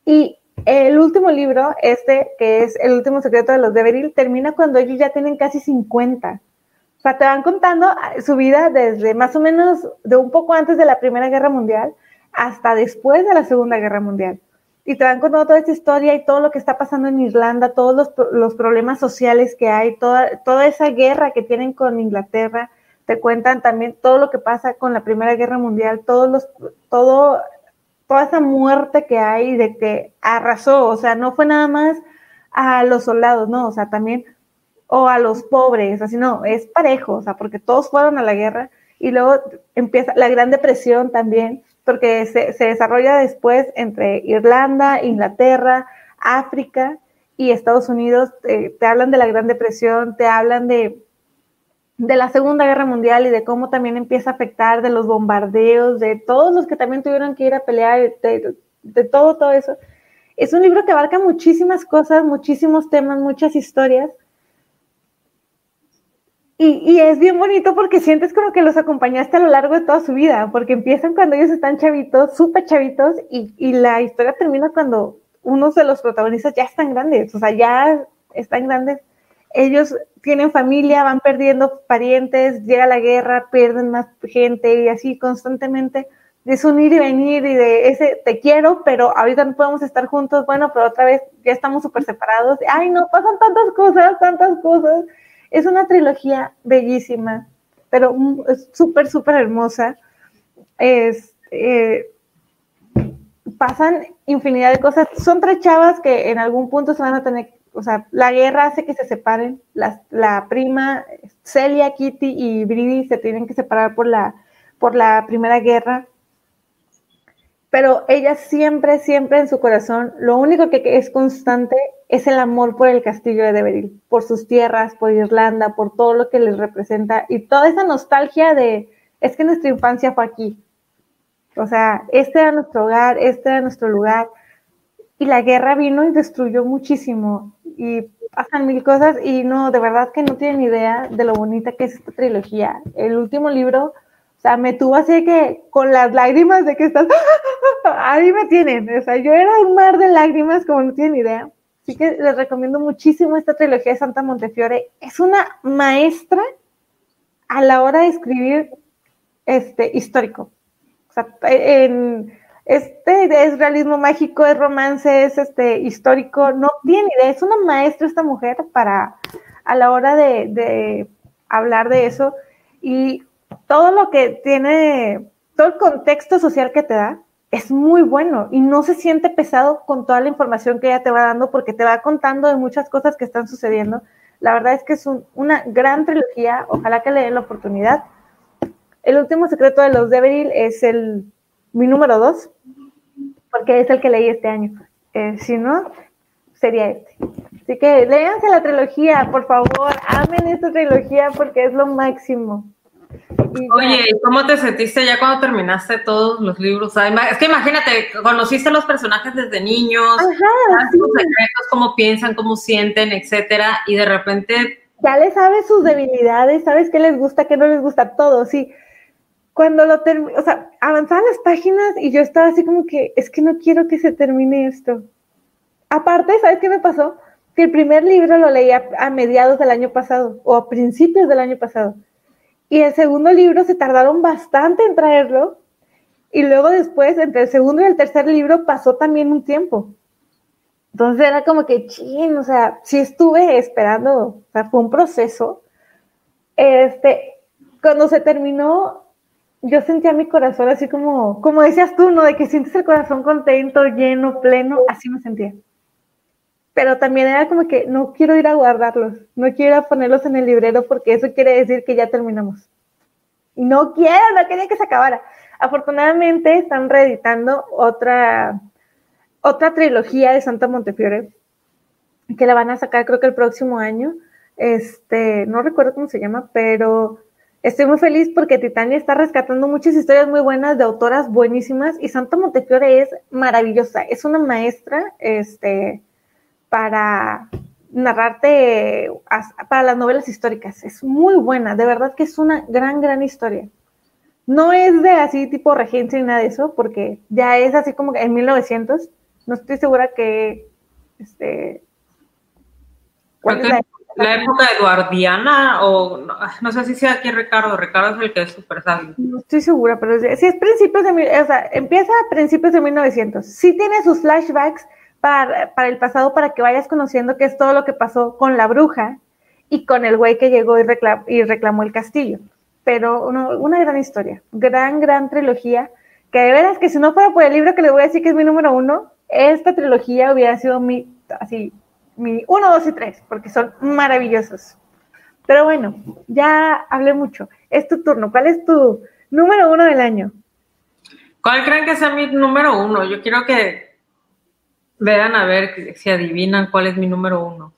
Y el último libro, este, que es El último secreto de los Deveril, termina cuando ellos ya tienen casi 50. O sea, te van contando su vida desde más o menos de un poco antes de la Primera Guerra Mundial hasta después de la Segunda Guerra Mundial. Y te van contando toda esta historia y todo lo que está pasando en Irlanda, todos los, problemas sociales que hay, toda, toda esa guerra que tienen con Inglaterra. Te cuentan también todo lo que pasa con la Primera Guerra Mundial, todos los, todo, toda esa muerte que hay de que arrasó, o sea, no fue nada más a los soldados, no, o sea, también, o a los pobres, así no, es parejo, o sea, porque todos fueron a la guerra y luego empieza la Gran Depresión también, porque se, desarrolla después entre Irlanda, Inglaterra, África y Estados Unidos. te hablan de la Gran Depresión, te hablan de, de la Segunda Guerra Mundial y de cómo también empieza a afectar, de los bombardeos, de todos los que también tuvieron que ir a pelear, de, de todo, todo eso. Es un libro que abarca muchísimas cosas, muchísimos temas, muchas historias y, es bien bonito porque sientes como que los acompañaste a lo largo de toda su vida, porque empiezan cuando ellos están chavitos, súper chavitos, y, y, la historia termina cuando unos de los protagonistas ya están grandes, o sea, ya están grandes. Ellos tienen familia, van perdiendo parientes, llega la guerra, pierden más gente y así constantemente. Es un ir y venir y de ese te quiero, pero ahorita no podemos estar juntos, bueno, pero otra vez ya estamos súper separados. Ay, no, pasan tantas cosas, tantas cosas es una trilogía bellísima, pero súper, súper hermosa. Es, eh, pasan infinidad de cosas. Son tres chavas que en algún punto se van a tener, o sea, la guerra hace que se separen. La, la prima Celia, Kitty y Bridie se tienen que separar por la, por la primera guerra pero ella siempre, siempre en su corazón, lo único que es constante es el amor por el castillo de Deveril, por sus tierras, por Irlanda, por todo lo que les representa y toda esa nostalgia de, es que nuestra infancia fue aquí. O sea, este era nuestro hogar, este era nuestro lugar. Y la guerra vino y destruyó muchísimo. Y pasan mil cosas y no, de verdad que no tienen idea de lo bonita que es esta trilogía. El último libro o sea, me tuvo así que con las lágrimas de que estás, ahí me tienen. O sea, yo era un mar de lágrimas, como no tienen idea. Así que les recomiendo muchísimo esta trilogía de Santa Montefiore. Es una maestra a la hora de escribir este histórico. O sea, en este es realismo mágico, es romance, es este histórico, no tiene idea, es una maestra esta mujer para a la hora de, hablar de eso. Y todo lo que tiene, todo el contexto social que te da es muy bueno y no se siente pesado con toda la información que ella te va dando porque te va contando de muchas cosas que están sucediendo. La verdad es que es una gran trilogía, ojalá que le den la oportunidad. El último secreto de los Deveril es el mi número dos, porque es el que leí este año. Eh, si no, sería este. Así que léanse la trilogía, por favor, amen esta trilogía porque es lo máximo. Oye, ¿cómo te sentiste ya cuando terminaste todos los libros? es que imagínate, conociste a los personajes desde niños, Ajá, cómo piensan, cómo sienten, etcétera, y de repente... Ya le sabes sus debilidades, sabes qué les gusta, qué no les gusta, todo, sí. Cuando lo terminé, o sea, avanzaban las páginas y yo estaba así como que, es que no quiero que se termine esto. Aparte, ¿sabes qué me pasó? Que el primer libro lo leí a mediados del año pasado o a principios del año pasado. Y el segundo libro se tardaron bastante en traerlo. Y luego después, entre el segundo y el tercer libro, pasó también un tiempo. Entonces era como que, ching, o sea, sí estuve esperando, o sea, fue un proceso. Este, cuando se terminó, yo sentía mi corazón así como, como decías tú, ¿no? De que sientes el corazón contento, lleno, pleno, así me sentía pero también era como que no quiero ir a guardarlos, no quiero ir a ponerlos en el librero porque eso quiere decir que ya terminamos. Y no quiero, no quería que se acabara. Afortunadamente están reeditando otra, otra trilogía de Santa Montefiore que la van a sacar creo que el próximo año. Este, no recuerdo cómo se llama, pero Estoy muy feliz porque Titania está rescatando muchas historias muy buenas de autoras buenísimas y Santa Montefiore es maravillosa. Es una maestra este, para narrarte para las novelas históricas. Es muy buena, de verdad que es una gran, gran historia. No es de así tipo regencia ni nada de eso, porque ya es así como que en 1900. No estoy segura que este, la, época eduardiana o no, sé si sea aquí Ricardo, Ricardo es el que es súper sabio. No estoy segura, pero si es principios de, o sea, empieza a principios de 1900. Sí tiene sus flashbacks para, para el pasado para que vayas conociendo qué es todo lo que pasó con la bruja y con el güey que llegó y, y reclamó el castillo. Pero una gran historia, gran, gran trilogía, que de veras que si no fuera por el libro que le voy a decir que es mi número uno, esta trilogía hubiera sido mi, así, mi 1, 2 y 3, porque son maravillosos. Pero bueno, ya hablé mucho. Es tu turno. ¿Cuál es tu número uno del año? ¿Cuál creen que sea mi número uno? Yo quiero que vean a ver si adivinan cuál es mi número uno.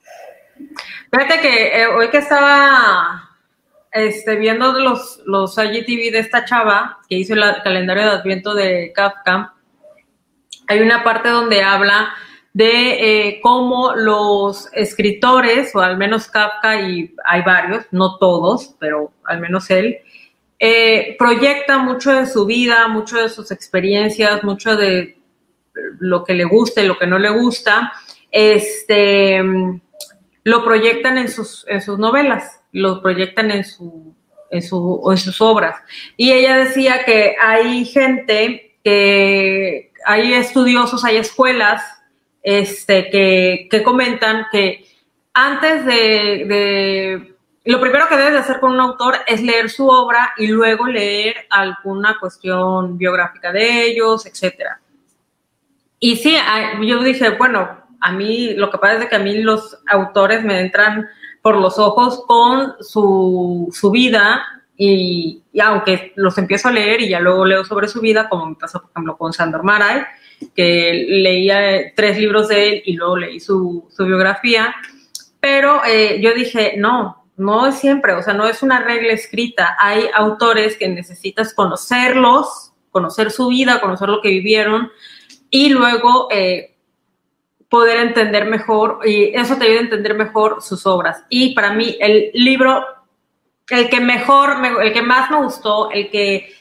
Fíjate que eh, hoy que estaba este, viendo los, los IGTV de esta chava que hizo el calendario de adviento de Kafka, hay una parte donde habla de eh, cómo los escritores, o al menos Kafka, y hay varios, no todos, pero al menos él, eh, proyecta mucho de su vida, mucho de sus experiencias, mucho de lo que le gusta y lo que no le gusta, este, lo proyectan en sus, en sus novelas, lo proyectan en, su, en, su, en sus obras. Y ella decía que hay gente que, hay estudiosos, hay escuelas este, que, comentan que antes de, Lo primero que debes de hacer con un autor es leer su obra y luego leer alguna cuestión biográfica de ellos, etcétera. Y sí, yo dije, bueno, a mí lo que pasa es que a mí los autores me entran por los ojos con su, vida y, aunque los empiezo a leer y ya luego leo sobre su vida, como me pasó, por ejemplo, con Sandor Maray, que leía tres libros de él y luego leí su, biografía, pero eh, yo dije, no, no es siempre, o sea, no es una regla escrita, hay autores que necesitas conocerlos, conocer su vida, conocer lo que vivieron y luego eh, poder entender mejor, y eso te ayuda a entender mejor sus obras. Y para mí el libro, el que mejor, el que más me gustó, el que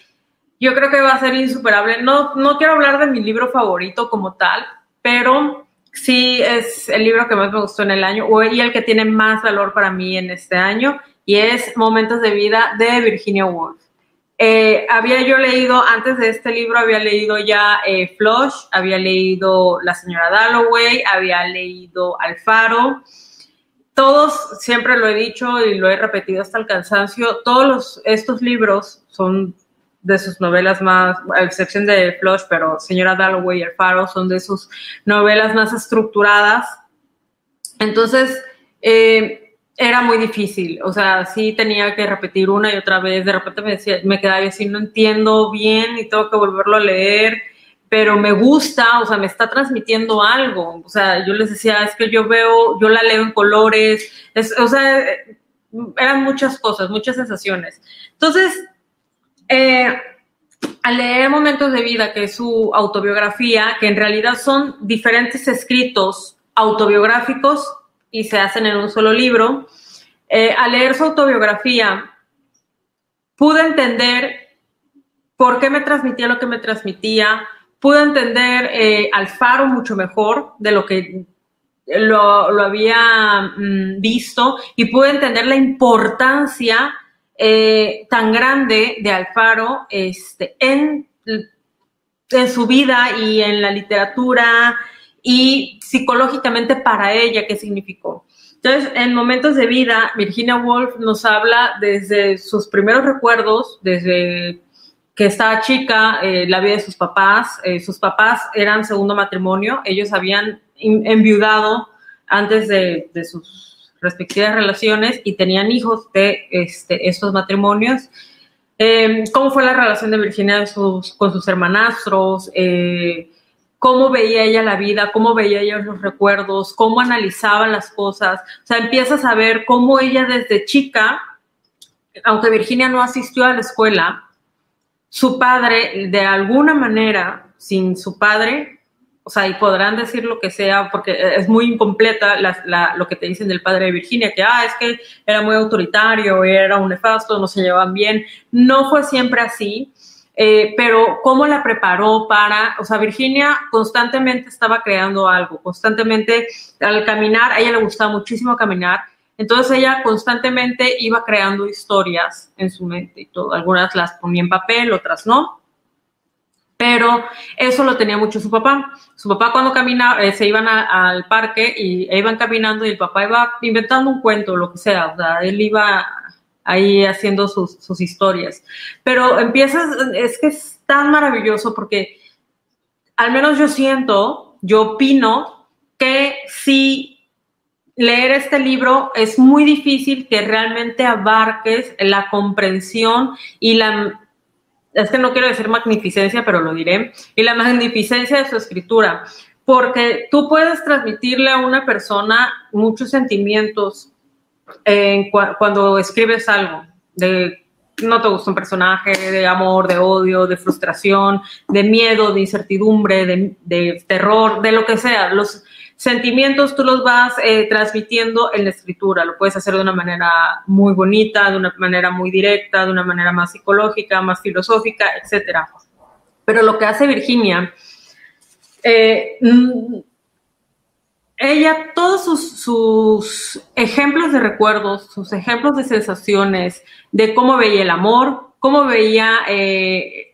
yo creo que va a ser insuperable. No, no quiero hablar de mi libro favorito como tal, pero sí es el libro que más me gustó en el año y el que tiene más valor para mí en este año y es Momentos de Vida de Virginia Woolf. Eh, había yo leído, antes de este libro, había leído ya eh, Flush, había leído La señora Dalloway, había leído Alfaro. Todos, siempre lo he dicho y lo he repetido hasta el cansancio, todos estos libros son de sus novelas más, a excepción de Flush, pero Señora Dalloway y El Faro son de sus novelas más estructuradas. Entonces, eh, era muy difícil, o sea, sí tenía que repetir una y otra vez, de repente me, decía, me quedaba así, no entiendo bien y tengo que volverlo a leer, pero me gusta, o sea, me está transmitiendo algo, o sea, yo les decía, es que yo veo, yo la leo en colores, o sea, eran muchas cosas, muchas sensaciones. Entonces, eh, al leer Momentos de Vida, que es su autobiografía, que en realidad son diferentes escritos autobiográficos y se hacen en un solo libro, eh, al leer su autobiografía, pude entender por qué me transmitía lo que me transmitía, pude entender eh, al faro mucho mejor de lo que lo, había mm, visto y pude entender la importancia eh, tan grande de Alfaro este, en, en su vida y en la literatura y psicológicamente para ella, qué significó. Entonces, en momentos de vida, Virginia Woolf nos habla desde sus primeros recuerdos, desde que estaba chica, eh, la vida de sus papás. Eh, sus papás eran segundo matrimonio, ellos habían enviudado antes de, de sus respectivas relaciones y tenían hijos de este, estos matrimonios. Em, ¿Cómo fue la relación de Virginia con sus hermanastros? Eh, ¿Cómo veía ella la vida? ¿Cómo veía ella los recuerdos? ¿Cómo analizaba las cosas? O sea, empiezas a ver cómo ella desde chica aunque Virginia no asistió a la escuela, su padre, de alguna manera, sin su padre, o sea, y podrán decir lo que sea, porque es muy incompleta lo que te dicen del padre de Virginia, que, ah, es que era muy autoritario, era un nefasto, no se llevaban bien. No fue siempre así. Eh, pero cómo la preparó para, o sea, Virginia constantemente estaba creando algo, constantemente al caminar, a ella le gustaba muchísimo caminar, entonces ella constantemente iba creando historias en su mente y todo, algunas las ponía en papel, otras no, pero eso lo tenía mucho su papá. Su papá cuando caminaba, eh, se iban al parque y e iban caminando y el papá iba inventando un cuento, lo que sea, o sea, él iba ahí haciendo sus, sus historias. Pero empiezas, es que es tan maravilloso porque al menos yo siento, yo opino que si leer este libro es muy difícil que realmente abarques la comprensión y la, es que no quiero decir magnificencia, pero lo diré, y la magnificencia de su escritura, porque tú puedes transmitirle a una persona muchos sentimientos, cuando escribes algo, de no te gusta un personaje, de amor, de odio, de frustración, de miedo, de incertidumbre, de, terror, de lo que sea. Los sentimientos tú los vas eh, transmitiendo en la escritura. Lo puedes hacer de una manera muy bonita, de una manera muy directa, de una manera más psicológica, más filosófica, etc. Pero lo que hace Virginia, eh, ella, todos sus, ejemplos de recuerdos, sus ejemplos de sensaciones, de cómo veía el amor, cómo veía eh,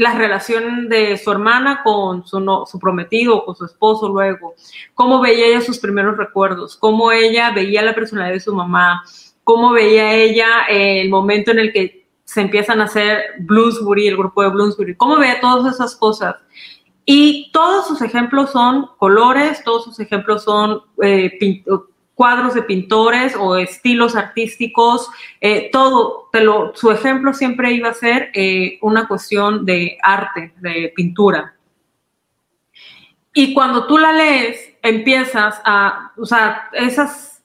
la relación de su hermana con su, su prometido, con su esposo luego, cómo veía ella sus primeros recuerdos, cómo ella veía la personalidad de su mamá, cómo veía ella el momento en el que se empiezan a hacer Bloomsbury, el grupo de Bloomsbury, cómo veía todas esas cosas. Y todos sus ejemplos son colores, todos sus ejemplos son eh, cuadros de pintores o estilos artísticos, eh, todo, su ejemplo siempre iba a ser eh, una cuestión de arte, de pintura. Y cuando tú la lees, empiezas a, o sea, esas,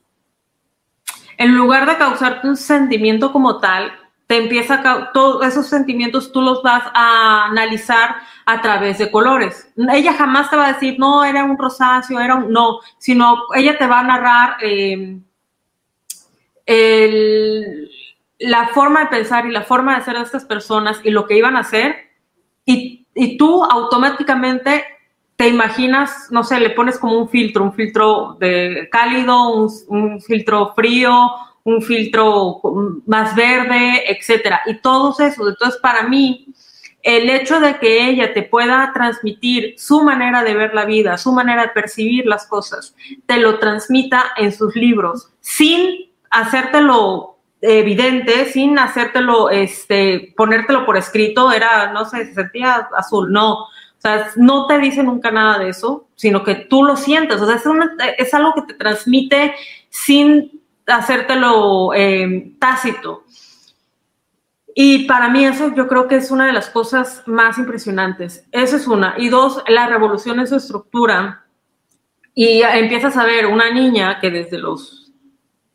en lugar de causarte un sentimiento como tal, te empieza a, todos esos sentimientos tú los vas a analizar a través de colores. Ella jamás te va a decir, no, era un rosáceo, era un, no, sino ella te va a narrar em, la forma de pensar y la forma de ser de estas personas y lo que iban a hacer, y, y tú automáticamente te imaginas, no sé, le pones como un filtro, un filtro de cálido, un, un filtro frío, un filtro más verde, etcétera. Y todos esos. Entonces, para mí, el hecho de que ella te pueda transmitir su manera de ver la vida, su manera de percibir las cosas, te lo transmita en sus libros, sin hacértelo evidente, sin hacértelo, este, ponértelo por escrito, era, no sé, se sentía azul, no. O sea, no te dice nunca nada de eso, sino que tú lo sientes. O sea, es, es algo que te transmite sin hacértelo eh, tácito. Y para mí eso yo creo que es una de las cosas más impresionantes. Esa es una. Y dos, la revolución en su estructura. Y empiezas a ver una niña que desde los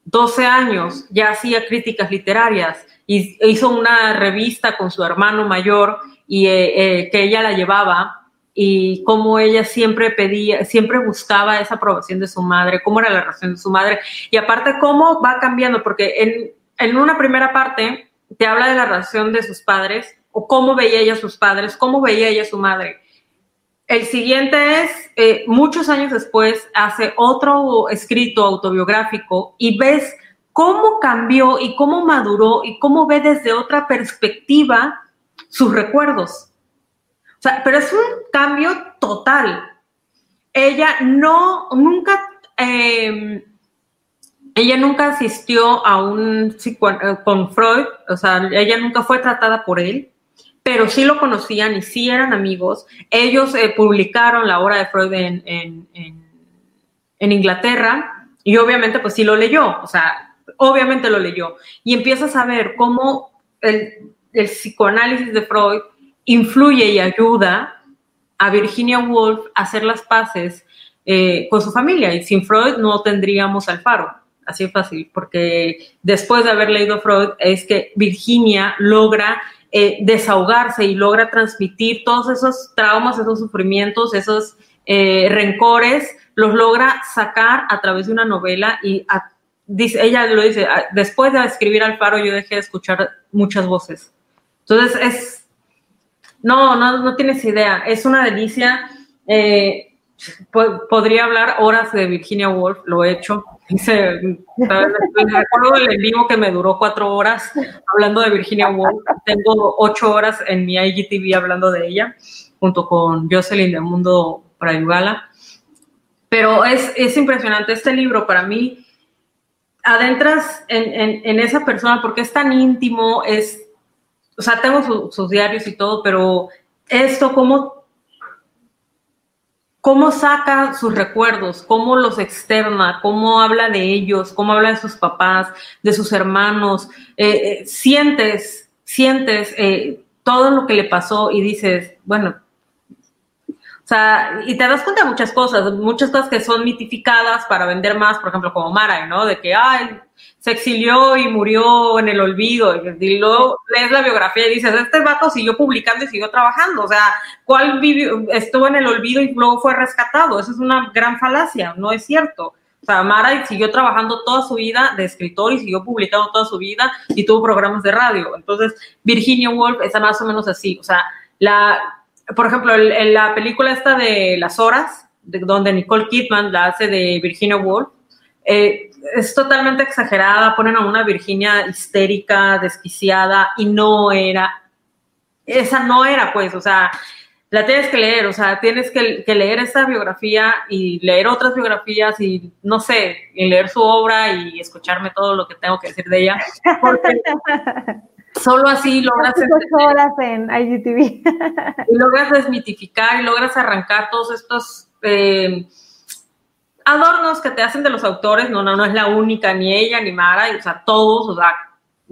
12 años ya hacía críticas literarias y hizo una revista con su hermano mayor y eh, eh, que ella la llevaba y cómo ella siempre pedía, siempre buscaba esa aprobación de su madre, cómo era la relación de su madre, y aparte cómo va cambiando, porque en, en una primera parte te habla de la relación de sus padres, o cómo veía ella a sus padres, cómo veía ella su madre. El siguiente es, eh, muchos años después, hace otro escrito autobiográfico y ves cómo cambió y cómo maduró y cómo ve desde otra perspectiva sus recuerdos o sea, pero es un cambio total. Ella no, nunca, em, ella nunca asistió a un eh, con Freud, o sea, ella nunca fue tratada por él, pero sí lo conocían y sí eran amigos. Ellos eh, publicaron la obra de Freud en, en, Inglaterra y obviamente pues sí lo leyó, o sea, obviamente lo leyó. Y empiezas a ver cómo el, el psicoanálisis de Freud influye y ayuda a Virginia Woolf a hacer las paces eh, con su familia. Y sin Freud no tendríamos al faro. Así fácil, porque después de haber leído Freud es que Virginia logra eh, desahogarse y logra transmitir todos esos traumas, esos sufrimientos, esos eh, rencores, los logra sacar a través de una novela y dice, ella lo dice, ah, después de escribir Alfaro yo dejé de escuchar muchas voces. Entonces es, no, no, no tienes idea, es una delicia. Eh, podría hablar horas de Virginia Woolf, lo he hecho. Dice, recuerdo el en vivo que me duró cuatro horas hablando de Virginia Woolf. Tengo ocho horas en mi IGTV hablando de ella, junto con Jocelyn de Mundo Prayugala. Pero es, es impresionante este libro para mí. Adentras en, en, esa persona porque es tan íntimo, es, o sea, tengo sus diarios y todo, pero esto, cómo cómo saca sus recuerdos, cómo los externa, cómo habla de ellos, cómo habla de sus papás, de sus hermanos. Eh, eh, sientes, sientes eh, todo lo que le pasó y dices, bueno, sea, y te das cuenta de muchas cosas, muchas cosas que son mitificadas para vender más, por ejemplo, como Mara, ¿no? De que, ay, se exilió y murió en el olvido. Y luego lees la biografía y dices, este vato siguió publicando y siguió trabajando. O sea, ¿cuál vivió, estuvo en el olvido y luego fue rescatado? Eso es una gran falacia, no es cierto. O sea, Mara siguió trabajando toda su vida de escritor y siguió publicando toda su vida y tuvo programas de radio. Entonces, Virginia Woolf es más o menos así. O sea, la, por ejemplo, en la película esta de Las Horas, de, donde Nicole Kidman la hace de Virginia Woolf, eh, es totalmente exagerada, ponen a una Virginia histérica, desquiciada, y no era, esa no era, pues, o sea, la tienes que leer, o sea, tienes que, leer esa biografía y leer otras biografías y, no sé, y leer su obra y escucharme todo lo que tengo que decir de ella, porque solo así logras... horas en IGTV. y logras desmitificar y logras arrancar todos estos... Eh, adornos que te hacen de los autores, no, no, no es la única, ni ella, ni Mara, o sea, todos, o sea,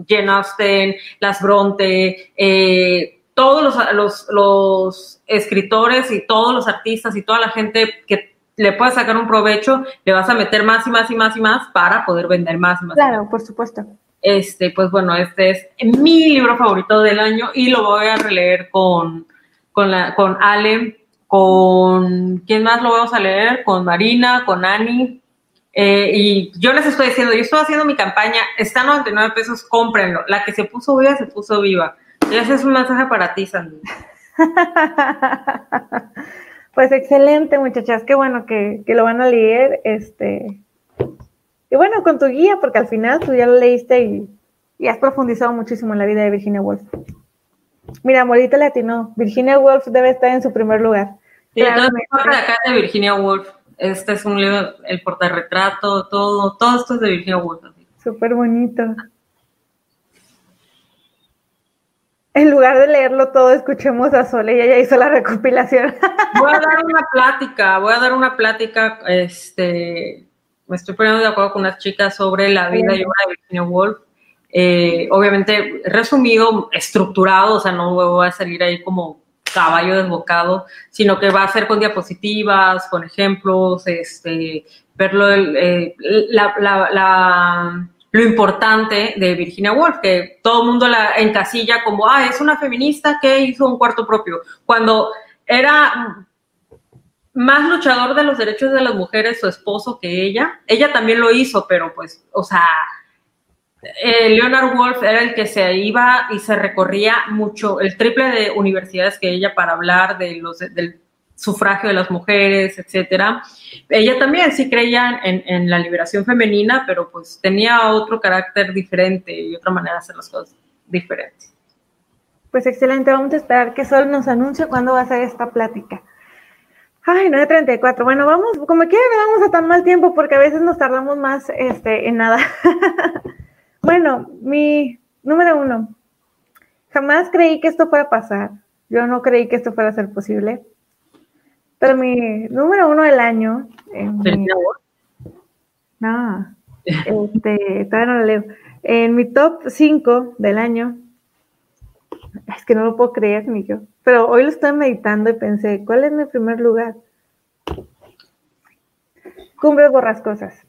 Jane Austen, Las Bronte, eh, todos los, los, los, escritores y todos los artistas y toda la gente que le puede sacar un provecho, le vas a meter más y más y más y más para poder vender más y más. Claro, por supuesto. Este, pues bueno, este es mi libro favorito del año y lo voy a releer con, con, la, con Ale con, ¿quién más lo vamos a leer? Con Marina, con Ani. Eh, y yo les estoy diciendo, yo estoy haciendo mi campaña, está a 99 pesos, cómprenlo. La que se puso viva, se puso viva. Y ese es un mensaje para ti, Sandy. pues excelente, muchachas. Qué bueno que, que, lo van a leer. Este, y bueno, con tu guía, porque al final tú ya lo leíste y, y has profundizado muchísimo en la vida de Virginia Woolf. Mira, Morita Latino, Virginia Woolf debe estar en su primer lugar. Sí, de acá de Virginia Woolf. Este es un libro, el portarretrato, todo, todo esto es de Virginia Woolf. Súper bonito. En lugar de leerlo todo, escuchemos a Sole, ella ya hizo la recopilación. Voy a dar una plática, voy a dar una plática, este, me estoy poniendo de acuerdo con unas chicas sobre la vida y obra de Virginia Woolf. Eh, obviamente resumido, estructurado, o sea, no voy a salir ahí como caballo desbocado, sino que va a ser con diapositivas, con ejemplos, este, verlo, eh, lo importante de Virginia Woolf, que todo el mundo la encasilla como, ah, es una feminista que hizo un cuarto propio, cuando era más luchador de los derechos de las mujeres su esposo que ella, ella también lo hizo, pero pues, o sea, eh, Leonard Wolf era el que se iba y se recorría mucho, el triple de universidades que ella para hablar de los, del sufragio de las mujeres, etcétera. Ella también sí creía en, la liberación femenina, pero pues tenía otro carácter diferente y otra manera de hacer las cosas diferentes. Pues excelente, vamos a esperar que Sol nos anuncie cuándo va a ser esta plática. Ay, 9.34. Bueno, vamos, como quiera, no vamos a tan mal tiempo porque a veces nos tardamos más este, en nada. Bueno, mi número uno. Jamás creí que esto fuera a pasar. Yo no creí que esto fuera a ser posible. Pero mi número uno del año. En mi, no, este, todavía no lo leo. En mi top 5 del año. Es que no lo puedo creer ni yo. Pero hoy lo estoy meditando y pensé, ¿cuál es mi primer lugar? Cumbres borrascosas.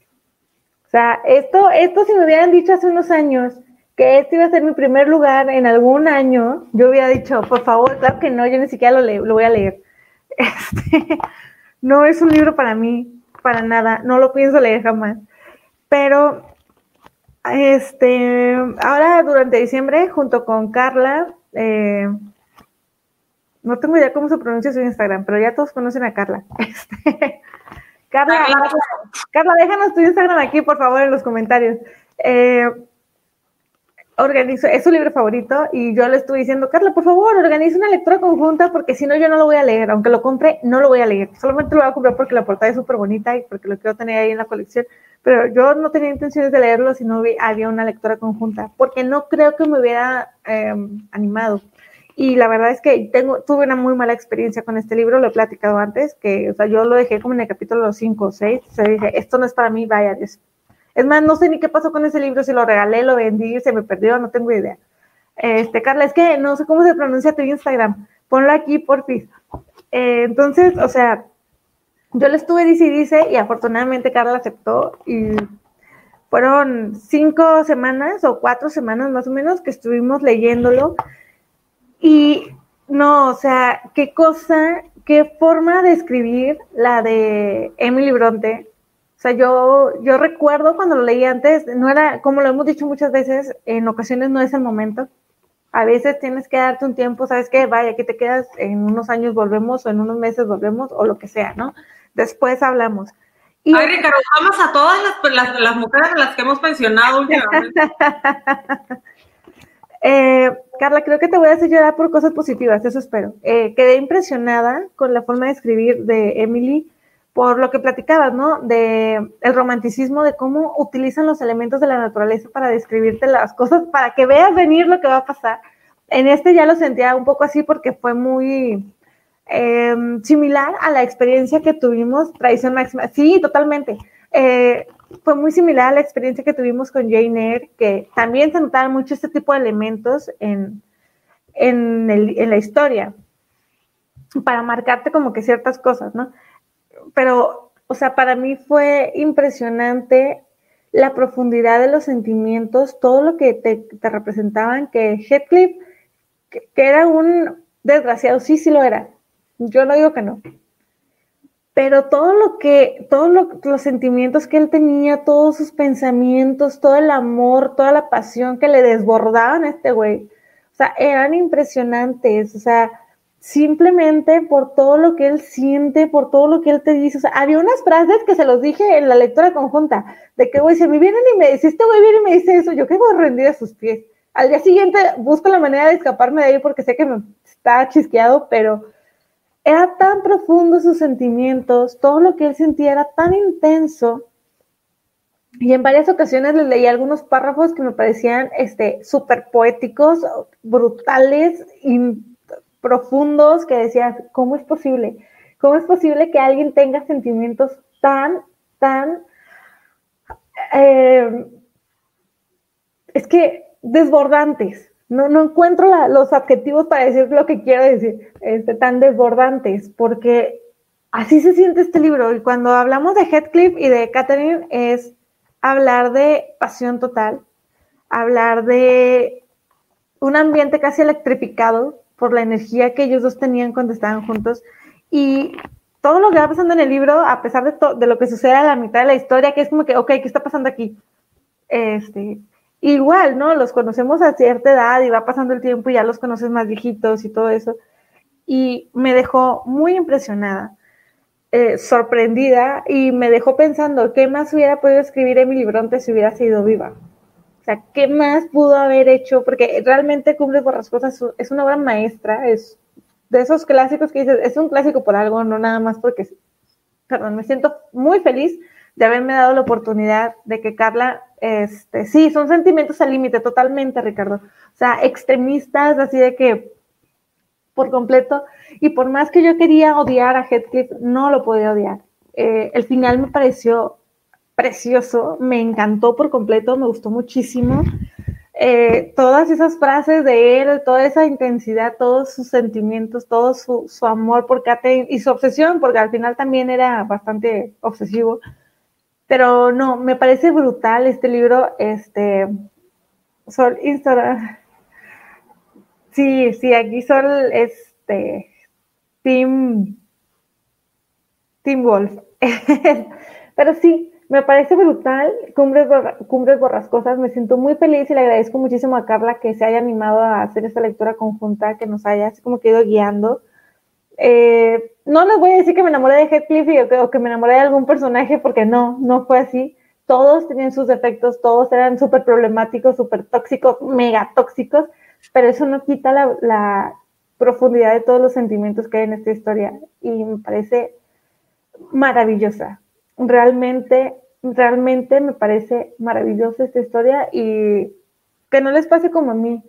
O sea, esto, esto si me hubieran dicho hace unos años que este iba a ser mi primer lugar en algún año, yo hubiera dicho, por favor, claro que no, yo ni siquiera lo, lo voy a leer. Este, no es un libro para mí, para nada, no lo pienso leer jamás. Pero, este, ahora durante diciembre, junto con Carla, eh, no tengo idea cómo se pronuncia su Instagram, pero ya todos conocen a Carla. Este, Carla, Carla, déjanos tu Instagram aquí, por favor, en los comentarios. Eh, organizo, es su libro favorito y yo le estuve diciendo, Carla, por favor, organiza una lectura conjunta porque si no yo no lo voy a leer, aunque lo compre, no lo voy a leer, solamente lo voy a comprar porque la portada es súper bonita y porque lo quiero tener ahí en la colección, pero yo no tenía intenciones de leerlo si no había una lectura conjunta, porque no creo que me hubiera em, animado. Y la verdad es que tengo, tuve una muy mala experiencia con este libro, lo he platicado antes, que o sea, yo lo dejé como en el capítulo 5 o 6, o dije, esto no es para mí, vaya, Dios. Es más, no sé ni qué pasó con ese libro, si lo regalé, lo vendí, se me perdió, no tengo idea. Este, Carla, es que no sé cómo se pronuncia tu Instagram, ponlo aquí, por fin. Eh, entonces, o sea, yo le estuve dice y dice, y afortunadamente Carla aceptó, y fueron cinco semanas o cuatro semanas más o menos que estuvimos leyéndolo y no, o sea, qué cosa, qué forma de escribir la de Emily Bronte. O sea, yo, yo recuerdo cuando lo leí antes, no era, como lo hemos dicho muchas veces, en ocasiones no es el momento. A veces tienes que darte un tiempo, ¿sabes qué? Vaya, aquí te quedas, en unos años volvemos o en unos meses volvemos o lo que sea, ¿no? Después hablamos. Y Ay, Ricardo, vamos a todas las, las, las mujeres a las que hemos mencionado últimamente. Eh, Carla, creo que te voy a hacer llorar por cosas positivas, eso espero. Eh, quedé impresionada con la forma de escribir de Emily, por lo que platicabas, ¿no? De el romanticismo, de cómo utilizan los elementos de la naturaleza para describirte las cosas, para que veas venir lo que va a pasar. En este ya lo sentía un poco así porque fue muy em, similar a la experiencia que tuvimos, Traición Máxima. Sí, totalmente. Eh, fue muy similar a la experiencia que tuvimos con Jane Eyre, que también se notaban mucho este tipo de elementos en, en, el, en la historia, para marcarte como que ciertas cosas, ¿no? Pero, o sea, para mí fue impresionante la profundidad de los sentimientos, todo lo que te, te representaban, que Heathcliff, que, era un desgraciado, sí, sí lo era. Yo no digo que no pero todo lo que, todos los sentimientos que él tenía, todos sus pensamientos, todo el amor, toda la pasión que le desbordaban a este güey, o sea, eran impresionantes, o sea, simplemente por todo lo que él siente, por todo lo que él te dice, había unas frases que se los dije en la lectura conjunta, de que, güey, se me vienen y me dice, este güey viene y me dice eso, yo quedo rendida a sus pies. Al día siguiente busco la manera de escaparme de ahí porque sé que me está chisqueado, pero era tan profundo sus sentimientos, todo lo que él sentía era tan intenso. Y en varias ocasiones le leí algunos párrafos que me parecían este, súper poéticos, brutales profundos, que decías, ¿cómo es posible? ¿Cómo es posible que alguien tenga sentimientos tan, tan... Eh, es que desbordantes, no, no encuentro los adjetivos para decir lo que quiero decir, este, tan desbordantes, porque así se siente este libro. Y cuando hablamos de Heathcliff y de Catherine, es hablar de pasión total, hablar de un ambiente casi electrificado por la energía que ellos dos tenían cuando estaban juntos. Y todo lo que va pasando en el libro, a pesar de, de lo que sucede a la mitad de la historia, que es como que, ok, ¿qué está pasando aquí? Este, igual, ¿no? Los conocemos a cierta edad y va pasando el tiempo y ya los conoces más viejitos y todo eso. Y me dejó muy impresionada, eh, sorprendida y me dejó pensando, ¿qué más hubiera podido escribir Emily Bronte si hubiera sido viva? O sea, ¿qué más pudo haber hecho? Porque realmente Cumple cosas es una obra maestra, es de esos clásicos que dices, es un clásico por algo, no nada más porque, perdón, me siento muy feliz de haberme dado la oportunidad de que Carla, este, sí, son sentimientos al límite, totalmente, Ricardo. O sea, extremistas, así de que por completo. Y por más que yo quería odiar a Heathcliff, no lo podía odiar. Eh, el final me pareció precioso, me encantó por completo, me gustó muchísimo. Eh, todas esas frases de él, toda esa intensidad, todos sus sentimientos, todo su, su amor por Kate y su obsesión, porque al final también era bastante obsesivo Pero no, me parece brutal este libro, este, Sol Instagram. Sí, sí, aquí Sol, este, Team, Team Wolf. Pero sí, me parece brutal, Cumbres, Cumbres Borrascosas, me siento muy feliz y le agradezco muchísimo a Carla que se haya animado a hacer esta lectura conjunta, que nos haya así como ido guiando. Eh, no les voy a decir que me enamoré de Heathcliff y, o que me enamoré de algún personaje, porque no, no fue así. Todos tenían sus defectos, todos eran súper problemáticos, súper tóxicos, mega tóxicos, pero eso no quita la, profundidad de todos los sentimientos que hay en esta historia y me parece maravillosa. Realmente, realmente me parece maravillosa esta historia y que no les pase como a mí,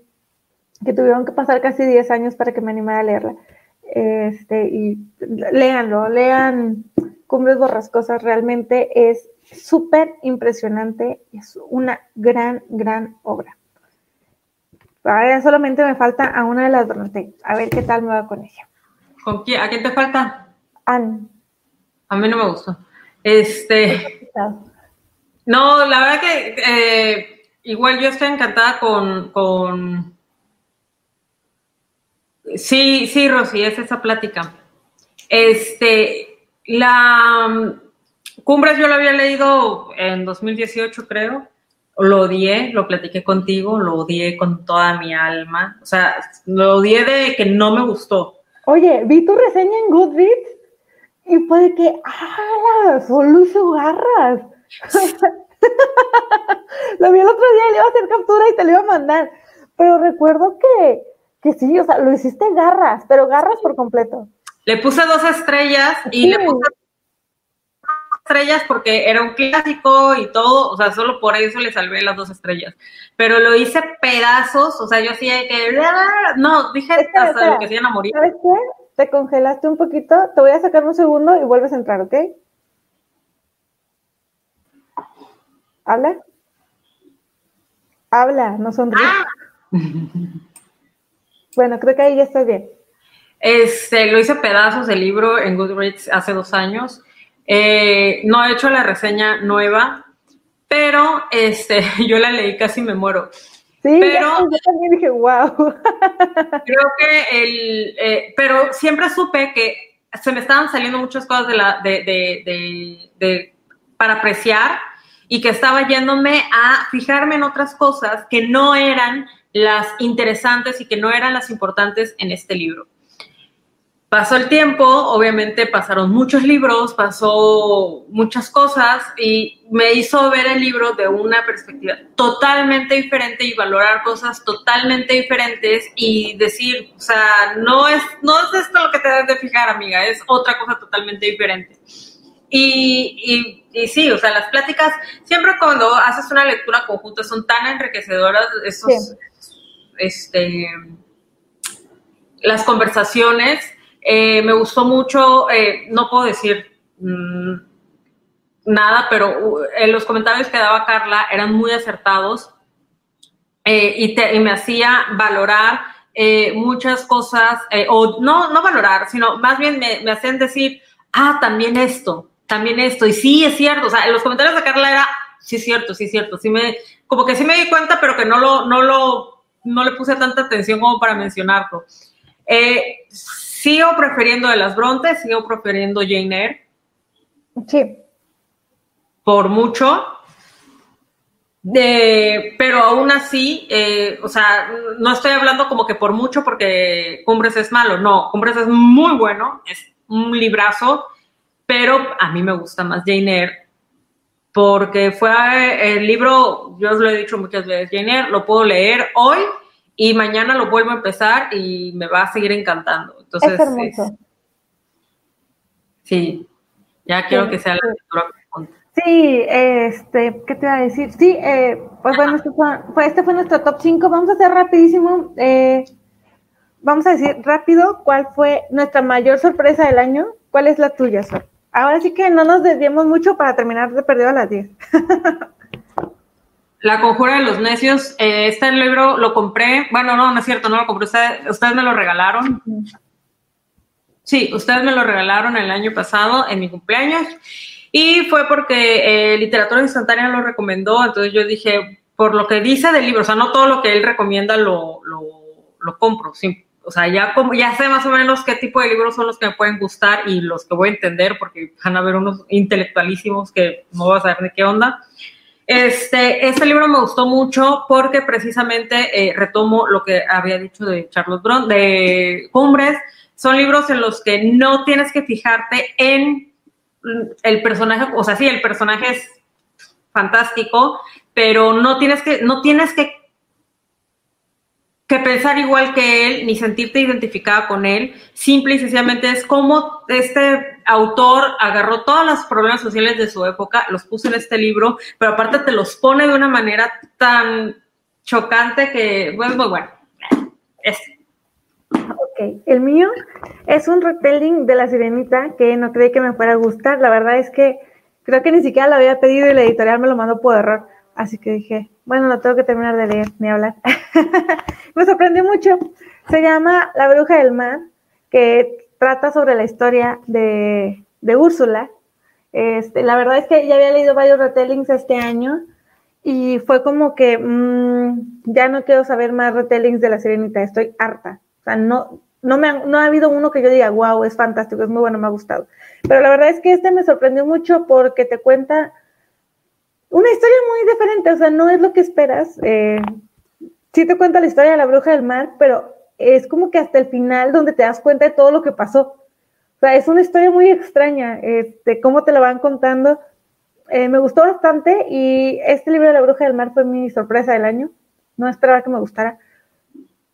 que tuvieron que pasar casi 10 años para que me animara a leerla. Este, y léanlo, lean Cumbres Borrascosas, realmente es súper impresionante, es una gran, gran obra. Ahora solamente me falta a una de las Bronte. A ver qué tal me va con ella. ¿Con quién? ¿A quién te falta? Anne. A mí no me gustó. Este. No, la verdad que eh, igual yo estoy encantada con, con Sí, sí, Rosy, es esa plática. Este, la um, Cumbres yo lo había leído en 2018, creo. Lo odié, lo platiqué contigo, lo odié con toda mi alma. O sea, lo odié de que no me gustó. Oye, vi tu reseña en Goodreads y fue de que, ¡ah! Solo hizo garras. lo vi el otro día y le iba a hacer captura y te lo iba a mandar. Pero recuerdo que que sí, o sea, lo hiciste garras, pero garras por completo. Le puse dos estrellas y le puse dos estrellas porque era un clásico y todo, o sea, solo por eso le salvé las dos estrellas. Pero lo hice pedazos, o sea, yo hacía que. No, dije hasta lo que se iban a morir. ¿Sabes qué? Te congelaste un poquito, te voy a sacar un segundo y vuelves a entrar, ¿ok? ¿Habla? Habla, no sonríe. Ah. Bueno, creo que ahí ya está bien. Este, lo hice pedazos el libro en Goodreads hace dos años. Eh, no he hecho la reseña nueva, pero este, yo la leí casi me muero. Sí, pero, yo también dije, wow. Creo que el, eh, pero siempre supe que se me estaban saliendo muchas cosas de la, de, de, de, para apreciar y que estaba yéndome a fijarme en otras cosas que no eran las interesantes y que no eran las importantes en este libro. Pasó el tiempo, obviamente pasaron muchos libros, pasó muchas cosas y me hizo ver el libro de una perspectiva totalmente diferente y valorar cosas totalmente diferentes y decir, o sea, no es, no es esto lo que te debes de fijar, amiga, es otra cosa totalmente diferente. Y, y, sí, o sea, las pláticas, siempre cuando haces una lectura conjunta son tan enriquecedoras, esos, este, las conversaciones. Eh, me gustó mucho, eh, no puedo decir mm, nada, pero uh, los comentarios que daba Carla eran muy acertados eh, y, me hacía valorar muchas cosas, o no, no valorar, sino más bien me, me hacían decir, ah, también esto, también esto, y sí es cierto, o sea, en los comentarios de Carla era, sí es cierto, sí es cierto, sí me, como que sí me di cuenta, pero que no lo, no lo no le puse tanta atención como para mencionarlo. Eh, sigo prefiriendo de las Brontes, sigo prefiriendo Jane Eyre. Sí. Por mucho. pero aún así, eh, o sea, no estoy hablando como que por mucho porque Cumbres es malo, no, Cumbres es muy bueno, es un librazo, pero a mí me gusta más Jane Eyre porque fue eh, el libro, yo os lo he dicho muchas veces, Jenner, lo puedo leer hoy y mañana lo vuelvo a empezar y me va a seguir encantando. Entonces, es sí, ya quiero que sea la lectura Sí, este, ¿qué te iba a decir? Sí, eh, pues bueno, este fue, este fue, nuestro top 5. Vamos a hacer rapidísimo. Eh, vamos a decir rápido cuál fue nuestra mayor sorpresa del año. ¿Cuál es la tuya, Sol? Ahora sí que no nos desviemos mucho para terminar de perdido a las 10. La conjura de los necios, eh, este libro lo compré, bueno, no, no es cierto, no lo compré, ustedes, me lo regalaron. Sí, ustedes me lo regalaron el año pasado en mi cumpleaños Y fue porque eh, Literatura Instantánea lo recomendó, entonces yo dije, por lo que dice del libro, o sea, no todo lo que él recomienda lo, lo, lo compro, sí, o sea, ya, como, ya sé más o menos qué tipo de libros son los que me pueden gustar y los que voy a entender, porque van a haber unos intelectualísimos que no vas a saber de qué onda. Este, este libro me gustó mucho porque precisamente eh, retomo lo que había dicho de Charles Brown, de Cumbres. Son libros en los que no tienes que fijarte en el personaje, o sea, sí, el personaje es fantástico, pero no tienes que, no tienes que que pensar igual que él, ni sentirte identificada con él. Simple y sencillamente es como este autor agarró todos los problemas sociales de su época, los puso en este libro, pero aparte te los pone de una manera tan chocante que, bueno, muy bueno. Este. El mío es un retelling de La Sirenita que no creí que me fuera a gustar. La verdad es que creo que ni siquiera lo había pedido y la editorial me lo mandó por error. Así que dije, bueno, lo tengo que terminar de leer, ni hablar. Me sorprendió mucho. Se llama La Bruja del Mar, que trata sobre la historia de, de Úrsula. Este, la verdad es que ya había leído varios retellings este año y fue como que mmm, ya no quiero saber más retellings de la Sirenita, estoy harta. O sea, no, no, me ha, habido uno que yo diga, wow, es fantástico, es muy bueno, me ha gustado. Pero la verdad es que este me sorprendió mucho porque te cuenta una historia muy diferente, o sea, no es lo que esperas. Eh, sí te cuenta la historia de la bruja del mar, pero es como que hasta el final donde te das cuenta de todo lo que pasó. O sea, es una historia muy extraña, este, cómo te la van contando. Eh, me gustó bastante y este libro de la bruja del mar fue mi sorpresa del año. No esperaba que me gustara.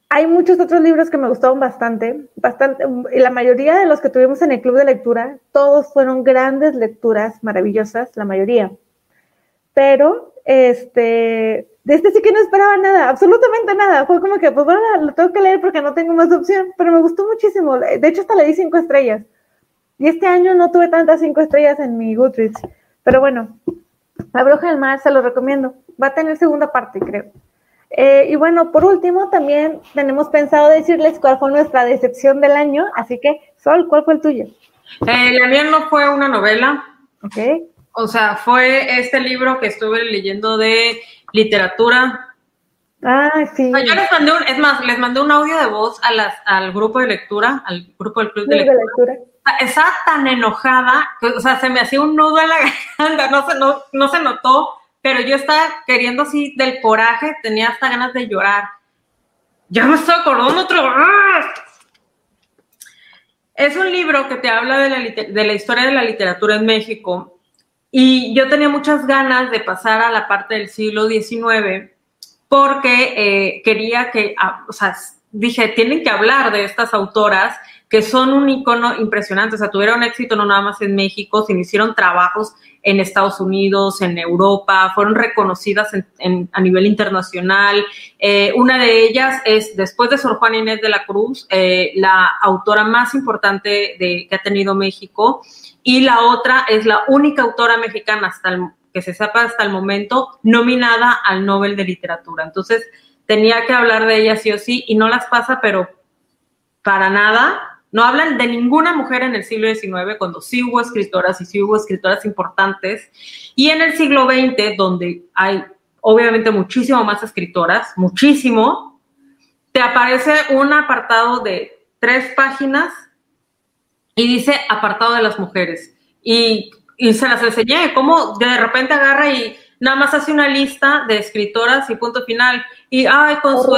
Hay muchos otros libros que me gustaron bastante, bastante, y la mayoría de los que tuvimos en el club de lectura, todos fueron grandes lecturas maravillosas, la mayoría pero este, de este sí que no esperaba nada, absolutamente nada. Fue como que, pues bueno, lo tengo que leer porque no tengo más opción, pero me gustó muchísimo. De hecho, hasta le di cinco estrellas. Y este año no tuve tantas cinco estrellas en mi Goodreads. Pero bueno, La Bruja del Mar se lo recomiendo. Va a tener segunda parte, creo. Eh, y bueno, por último, también tenemos pensado decirles cuál fue nuestra decepción del año. Así que, Sol, ¿cuál fue el tuyo? Eh, la mía no fue una novela. Ok. O sea, fue este libro que estuve leyendo de literatura. Ah, sí. yo les mandé un, es más, les mandé un audio de voz a las, al grupo de lectura, al grupo del club de lectura. Estaba tan enojada, que, o sea, se me hacía un nudo en la garganta, no se, no, no se notó, pero yo estaba queriendo así del coraje, tenía hasta ganas de llorar. Ya me estoy acordando otro. ¡ah! Es un libro que te habla de la, de la historia de la literatura en México y yo tenía muchas ganas de pasar a la parte del siglo XIX porque eh, quería que, ah, o sea, dije, tienen que hablar de estas autoras que son un icono impresionante, o sea, tuvieron éxito no nada más en México, sino hicieron trabajos en Estados Unidos, en Europa, fueron reconocidas a nivel internacional. Eh, una de ellas es, después de Sor Juana Inés de la Cruz, eh, la autora más importante de, que ha tenido México y la otra es la única autora mexicana hasta que se sepa hasta el momento nominada al Nobel de Literatura. Entonces, tenía que hablar de ella sí o sí y no las pasa, pero para nada. No hablan de ninguna mujer en el siglo XIX, cuando sí hubo escritoras y sí hubo escritoras importantes. Y en el siglo XX, donde hay obviamente muchísimo más escritoras, muchísimo, te aparece un apartado de tres páginas y dice apartado de las mujeres. Y, y se las enseñé, cómo de repente agarra y nada más hace una lista de escritoras y punto final. Y, ay, con su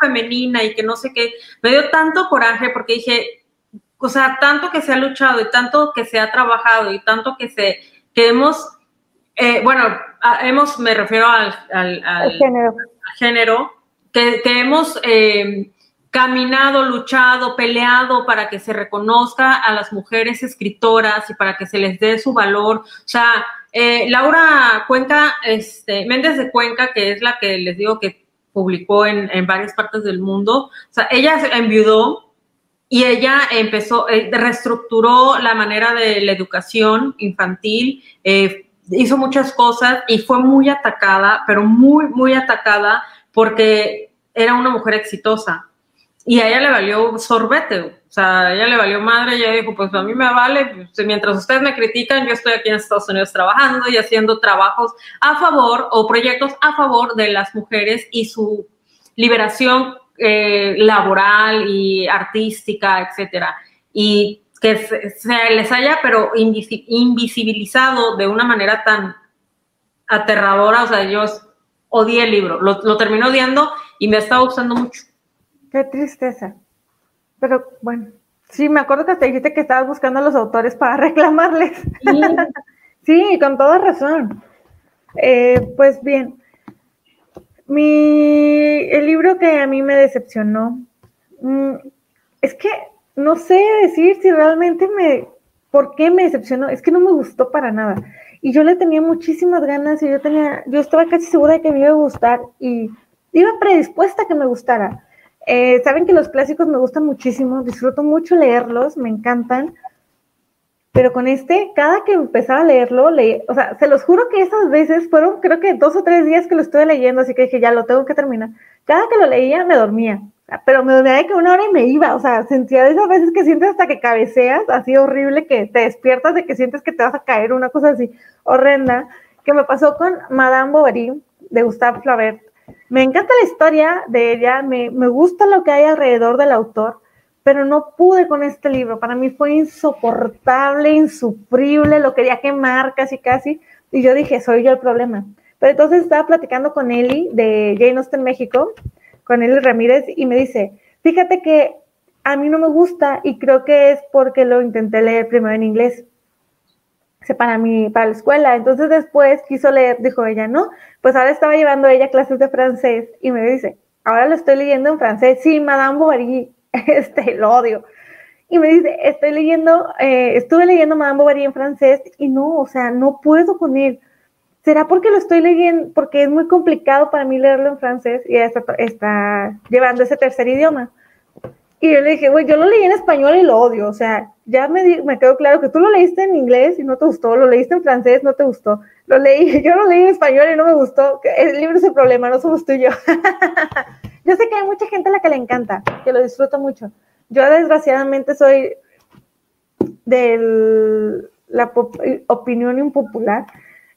femenina y que no sé qué. Me dio tanto coraje porque dije, o sea, tanto que se ha luchado y tanto que se ha trabajado y tanto que se, que hemos, eh, bueno, hemos, me refiero al, al, género. género, que, que hemos eh, caminado, luchado, peleado para que se reconozca a las mujeres escritoras y para que se les dé su valor. O sea, eh, Laura Cuenca, este, Méndez de Cuenca, que es la que les digo que publicó en, en varias partes del mundo, o sea, ella enviudó y ella empezó, eh, reestructuró la manera de la educación infantil, eh, hizo muchas cosas y fue muy atacada, pero muy, muy atacada porque era una mujer exitosa. Y a ella le valió sorbete, o sea, a ella le valió madre, ella dijo, pues a mí me vale, pues, mientras ustedes me critican, yo estoy aquí en Estados Unidos trabajando y haciendo trabajos a favor o proyectos a favor de las mujeres y su liberación eh, laboral y artística, etcétera. Y que se, les haya, pero invisibilizado de una manera tan aterradora, o sea, yo odié el libro, lo, lo terminé odiando y me estaba gustando mucho. Qué tristeza. Pero bueno, sí, me acuerdo que te dijiste que estabas buscando a los autores para reclamarles. Sí, con toda razón. Eh, pues bien, mi, el libro que a mí me decepcionó, mm, es que no sé decir si realmente me, ¿por qué me decepcionó? Es que no me gustó para nada. Y yo le tenía muchísimas ganas y yo tenía, yo estaba casi segura de que me iba a gustar y iba predispuesta a que me gustara. Eh, saben que los clásicos me gustan muchísimo, disfruto mucho leerlos, me encantan. Pero con este, cada que empezaba a leerlo, o sea, se los juro que esas veces fueron, creo que dos o tres días que lo estuve leyendo, así que dije, ya lo tengo que terminar. Cada que lo leía me dormía, pero me dormía de que una hora y me iba, o sea, sentía de esas veces que sientes hasta que cabeceas, así horrible, que te despiertas de que sientes que te vas a caer, una cosa así horrenda, que me pasó con Madame Bovary de Gustave Flaubert. Me encanta la historia de ella, me, me gusta lo que hay alrededor del autor, pero no pude con este libro. Para mí fue insoportable, insufrible, lo quería quemar casi, casi. Y yo dije, soy yo el problema. Pero entonces estaba platicando con Eli de Jane Austen México, con Eli Ramírez, y me dice, fíjate que a mí no me gusta y creo que es porque lo intenté leer primero en inglés para mí, para la escuela. Entonces después quiso leer, dijo ella, no, pues ahora estaba llevando ella clases de francés y me dice, ahora lo estoy leyendo en francés. Sí, Madame Bovary, este, lo odio. Y me dice, estoy leyendo, eh, estuve leyendo Madame Bovary en francés y no, o sea, no puedo con él. ¿Será porque lo estoy leyendo, porque es muy complicado para mí leerlo en francés y está, está llevando ese tercer idioma? Y yo le dije, güey, yo lo leí en español y lo odio. O sea, ya me, me quedó claro que tú lo leíste en inglés y no te gustó, lo leíste en francés, no te gustó. Lo leí, yo lo leí en español y no me gustó. El libro es el problema, no somos tú y yo. yo sé que hay mucha gente a la que le encanta, que lo disfruta mucho. Yo desgraciadamente soy de la opinión impopular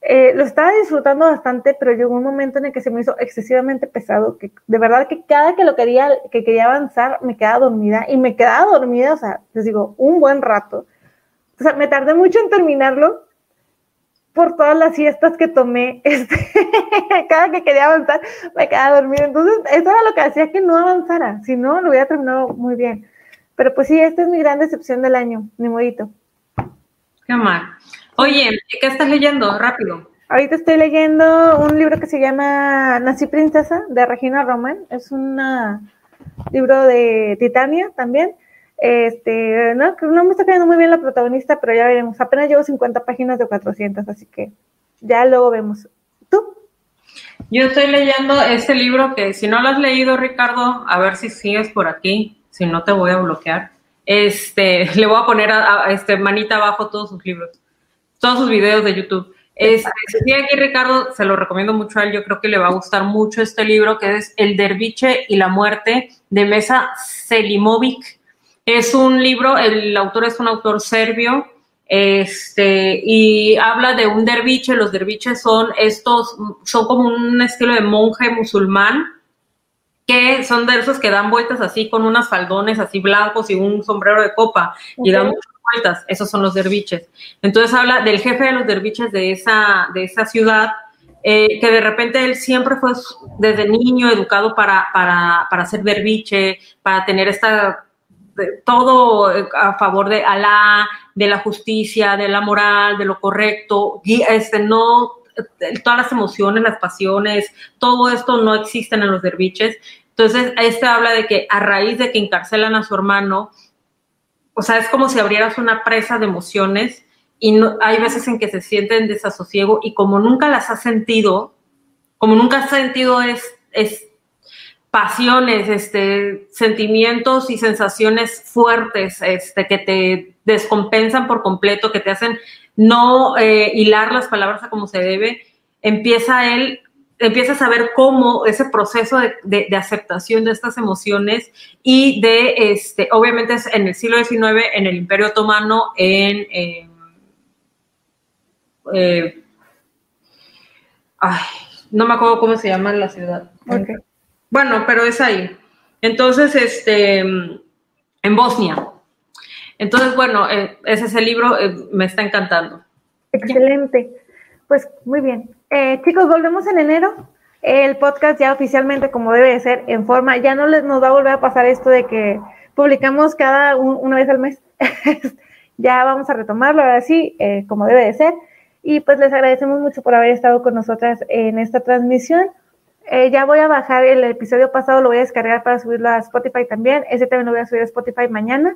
eh, lo estaba disfrutando bastante, pero llegó un momento en el que se me hizo excesivamente pesado, que de verdad que cada que lo quería, que quería avanzar, me quedaba dormida y me quedaba dormida, o sea, les digo, un buen rato. O sea, me tardé mucho en terminarlo por todas las siestas que tomé. Este, cada que quería avanzar, me quedaba dormida. Entonces, eso era lo que hacía que no avanzara. Si no, lo hubiera terminado muy bien. Pero pues sí, esta es mi gran decepción del año, mi modito. Qué mal. Oye, ¿qué estás leyendo? Rápido. Ahorita estoy leyendo un libro que se llama Nací Princesa de Regina Roman. Es un libro de Titania también. Este, no, no me está quedando muy bien la protagonista, pero ya veremos. Apenas llevo 50 páginas de 400, así que ya luego vemos. ¿Tú? Yo estoy leyendo este libro que si no lo has leído, Ricardo, a ver si sigues por aquí. Si no, te voy a bloquear. Este, le voy a poner este manita abajo todos sus libros todos sus videos de YouTube. Este, si aquí Ricardo, se lo recomiendo mucho a él, yo creo que le va a gustar mucho este libro que es El Derviche y la Muerte de Mesa Selimovic. Es un libro, el autor es un autor serbio, este, y habla de un derviche, los derviches son estos, son como un estilo de monje musulmán, que son de esos que dan vueltas así con unas faldones así blancos y un sombrero de copa, y dan vueltas, esos son los derviches. Entonces habla del jefe de los derviches de esa, de esa ciudad, eh, que de repente él siempre fue desde niño educado para, para, para ser derviche, para tener esta todo a favor de Alá, de la justicia, de la moral, de lo correcto, y este no todas las emociones, las pasiones, todo esto no existen en los derviches. Entonces, este habla de que a raíz de que encarcelan a su hermano, o sea, es como si abrieras una presa de emociones y no, hay veces en que se sienten desasosiego y como nunca las has sentido, como nunca has sentido es, es pasiones, este, sentimientos y sensaciones fuertes este, que te descompensan por completo, que te hacen no eh, hilar las palabras a como se debe, empieza él empiezas a ver cómo ese proceso de, aceptación de estas emociones y de, este, obviamente en el siglo XIX, en el Imperio Otomano, en... Eh, ay, no me acuerdo cómo se llama la ciudad. Bueno, pero es ahí. Entonces, este, en Bosnia. Entonces, bueno, eh, ese es el libro, eh, me está encantando. Excelente. Pues muy bien. Eh, chicos, volvemos en enero. El podcast ya oficialmente, como debe de ser, en forma. Ya no les, nos va a volver a pasar esto de que publicamos cada una vez al mes. ya vamos a retomarlo, ahora sí, como debe de ser. Y pues les agradecemos mucho por haber estado con nosotras en esta transmisión. Eh, ya voy a bajar el episodio pasado, lo voy a descargar para subirlo a Spotify también. Ese también lo voy a subir a Spotify mañana.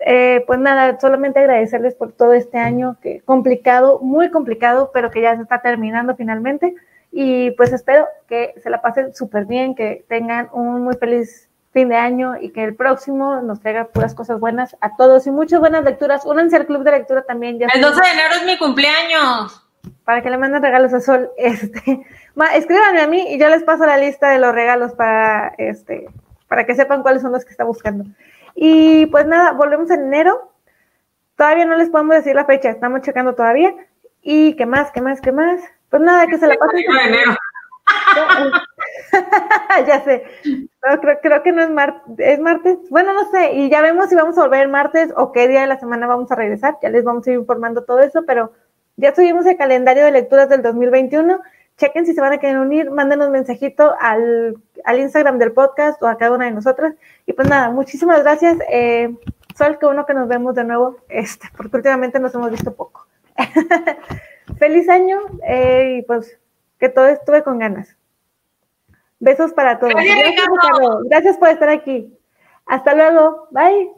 Eh, pues nada, solamente agradecerles por todo este año, que complicado, muy complicado, pero que ya se está terminando finalmente. Y pues espero que se la pasen súper bien, que tengan un muy feliz fin de año y que el próximo nos traiga puras cosas buenas a todos y muchas buenas lecturas. Únanse al club de lectura también. Ya el 12 de enero es mi cumpleaños. Para que le manden regalos a Sol. Este, escríbanme a mí y yo les paso la lista de los regalos para, este, para que sepan cuáles son los que está buscando. Y pues nada, volvemos en enero. Todavía no les podemos decir la fecha, estamos checando todavía. ¿Y qué más, qué más, qué más? Pues nada, que se la pasen. enero. ya sé. creo, creo, que no es martes. ¿Es martes? Bueno, no sé. Y ya vemos si vamos a volver el martes o qué día de la semana vamos a regresar. Ya les vamos a ir informando todo eso, pero ya subimos el calendario de lecturas del 2021. Chequen si se van a querer unir, mándenos mensajito al, al Instagram del podcast o a cada una de nosotras. Y pues nada, muchísimas gracias. Eh, Sol, que uno que nos vemos de nuevo, este, porque últimamente nos hemos visto poco. Feliz año eh, y pues que todo estuve con ganas. Besos para todos. Gracias, Gracias por estar aquí. Hasta luego. Bye.